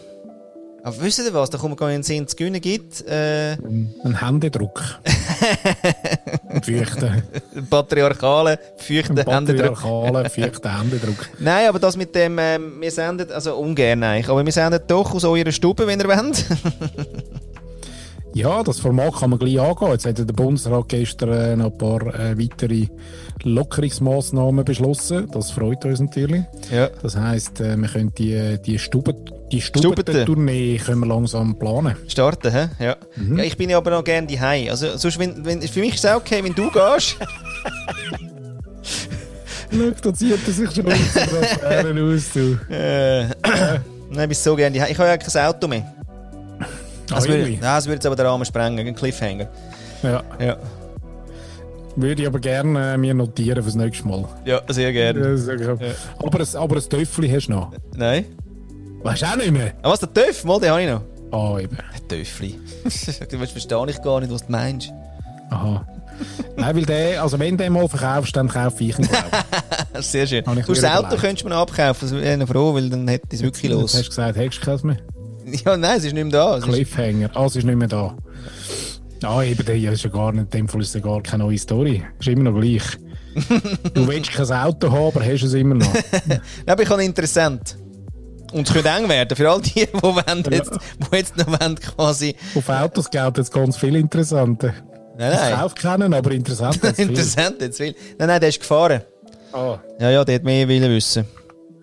Aber wisst ihr was? Da kommt gar nicht in den Sinn. Zu gewinnen gibt äh, Ein Händedruck. Ein feuchten. patriarchalen, feuchten Händedruck. Patriarchalen, feuchten Händedruck. Nein, aber das mit dem, ähm, wir senden, also ungern eigentlich, aber wir senden doch aus eurer Stube, wenn ihr wollt. Ja, das Format kann man gleich angehen. Jetzt hat der Bundesrat gestern äh, noch ein paar äh, weitere Lockerungsmaßnahmen beschlossen. Das freut uns natürlich. ja. Das heisst, äh, wir können die, die Stuben, die Stubete. Stubentournee können wir langsam planen. Starten, hä? Ja. ja. Ich bin ja aber noch gerne daheim. Also, sonst, wenn, wenn, für mich ist es auch okay, wenn du gehst. Schau, da zieht er sich schon aus, du. nein, ich bin so gerne daheim. Ich habe ja kein Auto mehr. Das würde, ja, das würde jetzt aber den Rahmen sprengen, ein Cliffhanger. Ja, Ja, würde ich aber gerne äh, mir notieren fürs nächste Mal. ja sehr gerne. Ja, ich. Aber, ein, aber ein Töffel hast du noch. Nein? Weißt du auch nicht mehr? Ah, was, der Töff? Mal, den habe ich noch. Ah, eben. Ein Töffli. du verstehe ich gar nicht, was du meinst. Aha. Nein, weil der, also wenn du den mal verkaufst, dann kaufe ich ihn. Sehr schön. Du, das Auto könntest du mir abkaufen, das wäre froh, weil dann hätte ich es wirklich Jetzt los. hast du gesagt, hättest du keins mehr? Ja, nein, es ist nicht mehr da. Es ist, Cliffhanger. Ah, es ist nicht mehr da. Ah, eben, der ist ja gar nicht, in dem Fall ist ja gar keine neue Story. Ist immer noch gleich. du willst kein Auto haben, aber hast es immer noch. Nein, aber ich habe interessant. Und es könnte eng werden für all die, die, wollen jetzt, die jetzt noch wollen, quasi. Auf Autos gelten jetzt ganz viele interessante. Nein, Ich nein. kaufe keinen, aber interessant viel. Interessant, jetzt viel. Nein, nein, der ist gefahren. Ah, Ja, ja, der hat mehr wollen wissen.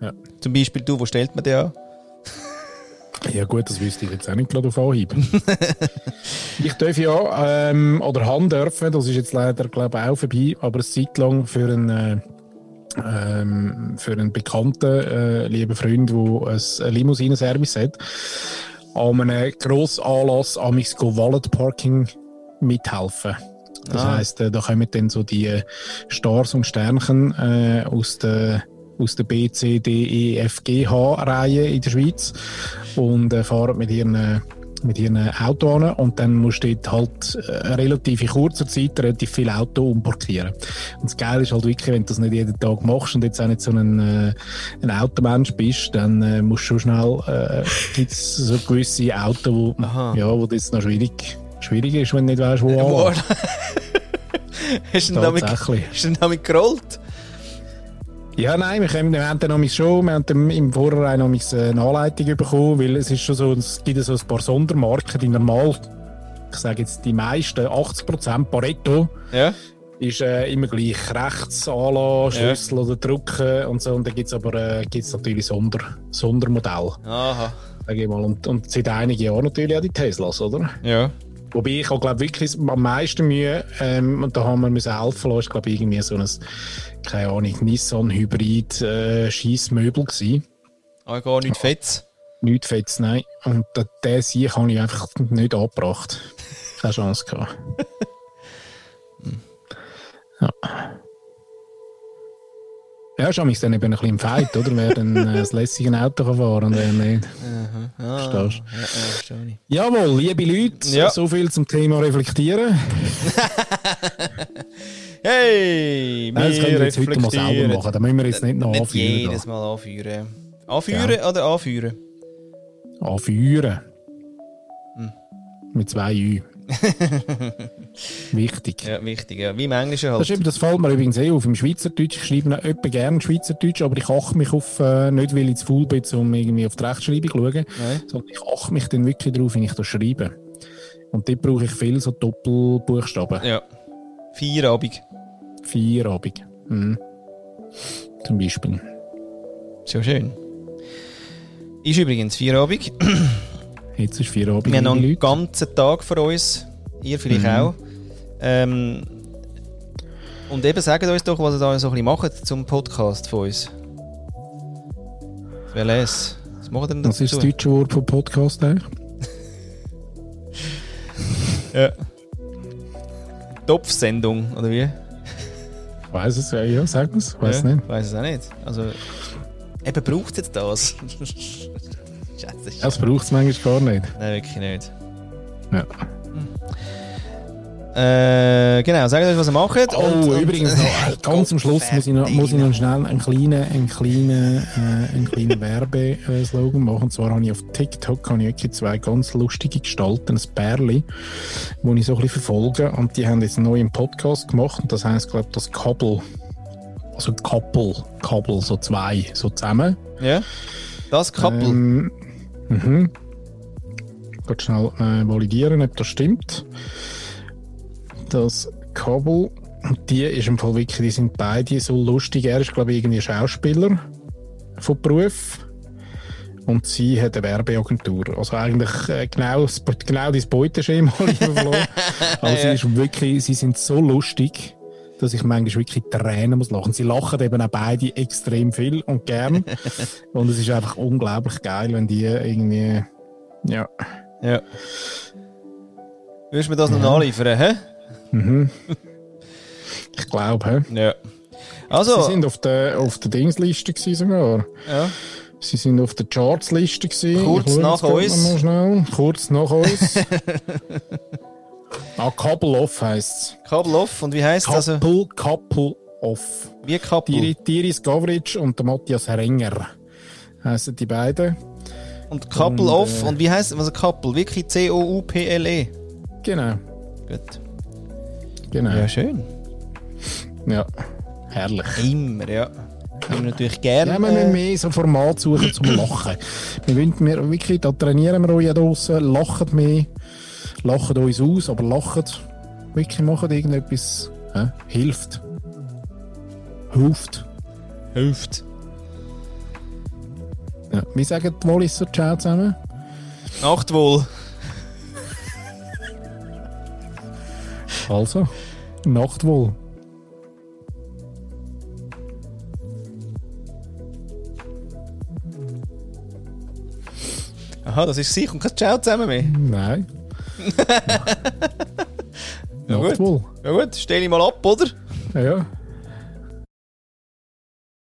ja. Zum Beispiel du, wo stellt man den an? Ja gut, das wüsste ich jetzt auch nicht gerade auf Anhieb. ich darf ja, ähm, oder haben dürfen, das ist jetzt leider glaube ich auch vorbei, aber eine Zeit lang für einen, äh, ähm, für einen bekannten, äh, lieben Freund, der ein Limousinenservice hat, an einem grossen Anlass am Go Wallet Parking mithelfen. Das Ah. heisst, äh, da kommen dann so die äh, Stars und Sternchen äh, aus der aus der B, C, D, E, F, G, H-Reihe in der Schweiz und äh, fahren mit ihren, äh, mit ihren Auto an und dann musst du dort halt äh, relativ in kurzer Zeit relativ viel Auto umparkieren. Und das Geile ist halt wirklich, wenn du das nicht jeden Tag machst und jetzt auch nicht so ein, äh, ein Automensch bist, dann äh, musst du schon schnell, äh, gibt's so gewisse Autos, wo, Aha. ja, wo das noch schwierig, schwierig ist, wenn du nicht weißt, wo anlassen. Hast du denn damit gerollt? Ja, nein, wir, können, wir haben dann noch schon, wir haben dann im Vorhinein noch eine Anleitung bekommen, weil es ist schon so, es gibt so ein paar Sondermarken, die normal, ich sage jetzt die meisten, 80% Pareto, Ja. ist äh, immer gleich rechts anlassen, Ja. Schlüssel oder drücken und so. Und dann gibt es aber äh, gibt's natürlich Sonder, Sondermodelle, Aha. sage ich mal. Und, und seit einigen Jahren natürlich auch die Teslas, oder? Ja. Wobei ich auch glaube wirklich am meisten Mühe, ähm, und da haben wir müssen helfen lassen, ist glaube ich irgendwie so ein, keine Ahnung, Nissan Hybrid äh, Scheissmöbel gewesen. Aber gar nicht fett. Nicht fett, nein. Und da- den Sieg habe ich einfach nicht angebracht. Keine Chance gehabt. ja. Ja, amigs dann eben ein bisschen im Fight, oder? Wer dann äh, das lässige Auto kann fahren und wer nicht. Ah, Verstehst ja, ja, ich. Jawohl, liebe Leute, Ja. so viel zum Thema Reflektieren. Hey, Nein, das können wir jetzt heute mal selber machen. Da müssen wir jetzt nicht noch Nicht anführen. jedes Mal anführen. Anführen oder anführen? Anführen. Hm. Mit zwei Ü. Wichtig. Ja, wichtig, ja. Wie im Englischen Das, ist halt. eben, das fällt mir übrigens eh auf. Im Schweizerdeutsch ich schreibe ich etwa gerne Schweizerdeutsch, aber ich achte mich auf, äh, nicht weil ich zu faul bin, um irgendwie auf die Rechtschreibung zu schauen, Nein. sondern ich achte mich dann wirklich darauf, wenn ich das schreibe. Und dort brauche ich viel so Doppelbuchstaben. Ja. Feierabend. Vier Abend. Mhm. Zum Beispiel. Sehr schön. Ist übrigens Feierabend. Jetzt ist vier Abend. Wir haben noch einen Leute. ganzen Tag vor uns. Ihr vielleicht Mhm. auch. Ähm, Und eben sagt uns doch, was ihr da so ein bisschen macht zum Podcast von uns. Wer lässt? Was macht ihr denn Was ist das deutsche Wort für Podcast eigentlich? Ja. Topfsendung, oder wie? Ich weiß es, ja, ja sag es, weiß ja, nicht. Weiß es auch nicht. Also, eben braucht es jetzt das? Scheiße. Das braucht es manchmal gar nicht. Nein, wirklich nicht. Ja. Äh, genau, sagt euch, was ihr macht. Oh, und, übrigens noch, äh, ganz am Schluss muss ich noch, muss ich noch schnell einen kleinen, einen kleinen, äh, einen kleinen Werbeslogan machen. Und zwar habe ich auf TikTok habe ich zwei ganz lustige Gestalten, ein Bärli, die ich so ein bisschen verfolge. Und die haben jetzt einen neuen Podcast gemacht. Und das heisst, glaube ich, das Kabel. Also Couple, Couple, so zwei, so zusammen. Ja. Das Couple. Ähm, mhm. Gerade schnell äh, validieren, ob das stimmt. Das Kabel, die ist im Fall wirklich, die sind beide so lustig. Er ist, glaube ich, irgendwie Schauspieler von Beruf. Und sie hat eine Werbeagentur. Also eigentlich äh, genau, genau dein Beuteschema, lieber Flo. Also sie, ist wirklich, sie sind so lustig, dass ich manchmal wirklich Tränen muss lachen. Sie lachen eben auch beide extrem viel und gern. und es ist einfach unglaublich geil, wenn die irgendwie, ja, Ja. Würdest du mir das noch nachliefern, hä? ich glaube, hä? Ja. Sie Also, sind auf der, auf der Dingsliste gewesen sogar. ja. Sie sind auf der Chartsliste gewesen. Kurz nach uns. noch Mal schnell. Kurz nach uns. ah, Couple Off heisst Kabel off. Und wie heisst es. das? Also, Couple, Couple Off. wie Couple. Thierry, Thierry Gavric und der Matthias Renger heißen die beiden. Und Couple Und, off. äh, Und wie heisst also Couple? Wirklich C-O-U-P-L-E. Genau, Gut. genau. Ja, Ja, schön. herrlich. Immer, ja. Haben wir natürlich gerne. Ja, wir müssen mehr so Format suchen zum Lachen. wir wollen wir wirklich, da trainieren wir euch ja draussen, lachen mehr, lachen uns aus, aber lachen, wirklich machen irgendetwas, hä? hilft. Hilft. hilft. Ja. Wie sagen die Walliser Ciao zusammen? Nacht wohl. Also, Nacht wohl. Aha, das ist sicher und kein Ciao zusammen mehr. Nein. Ja, gut. wohl. Ja gut, stell ich mal ab, oder? Ja, ja.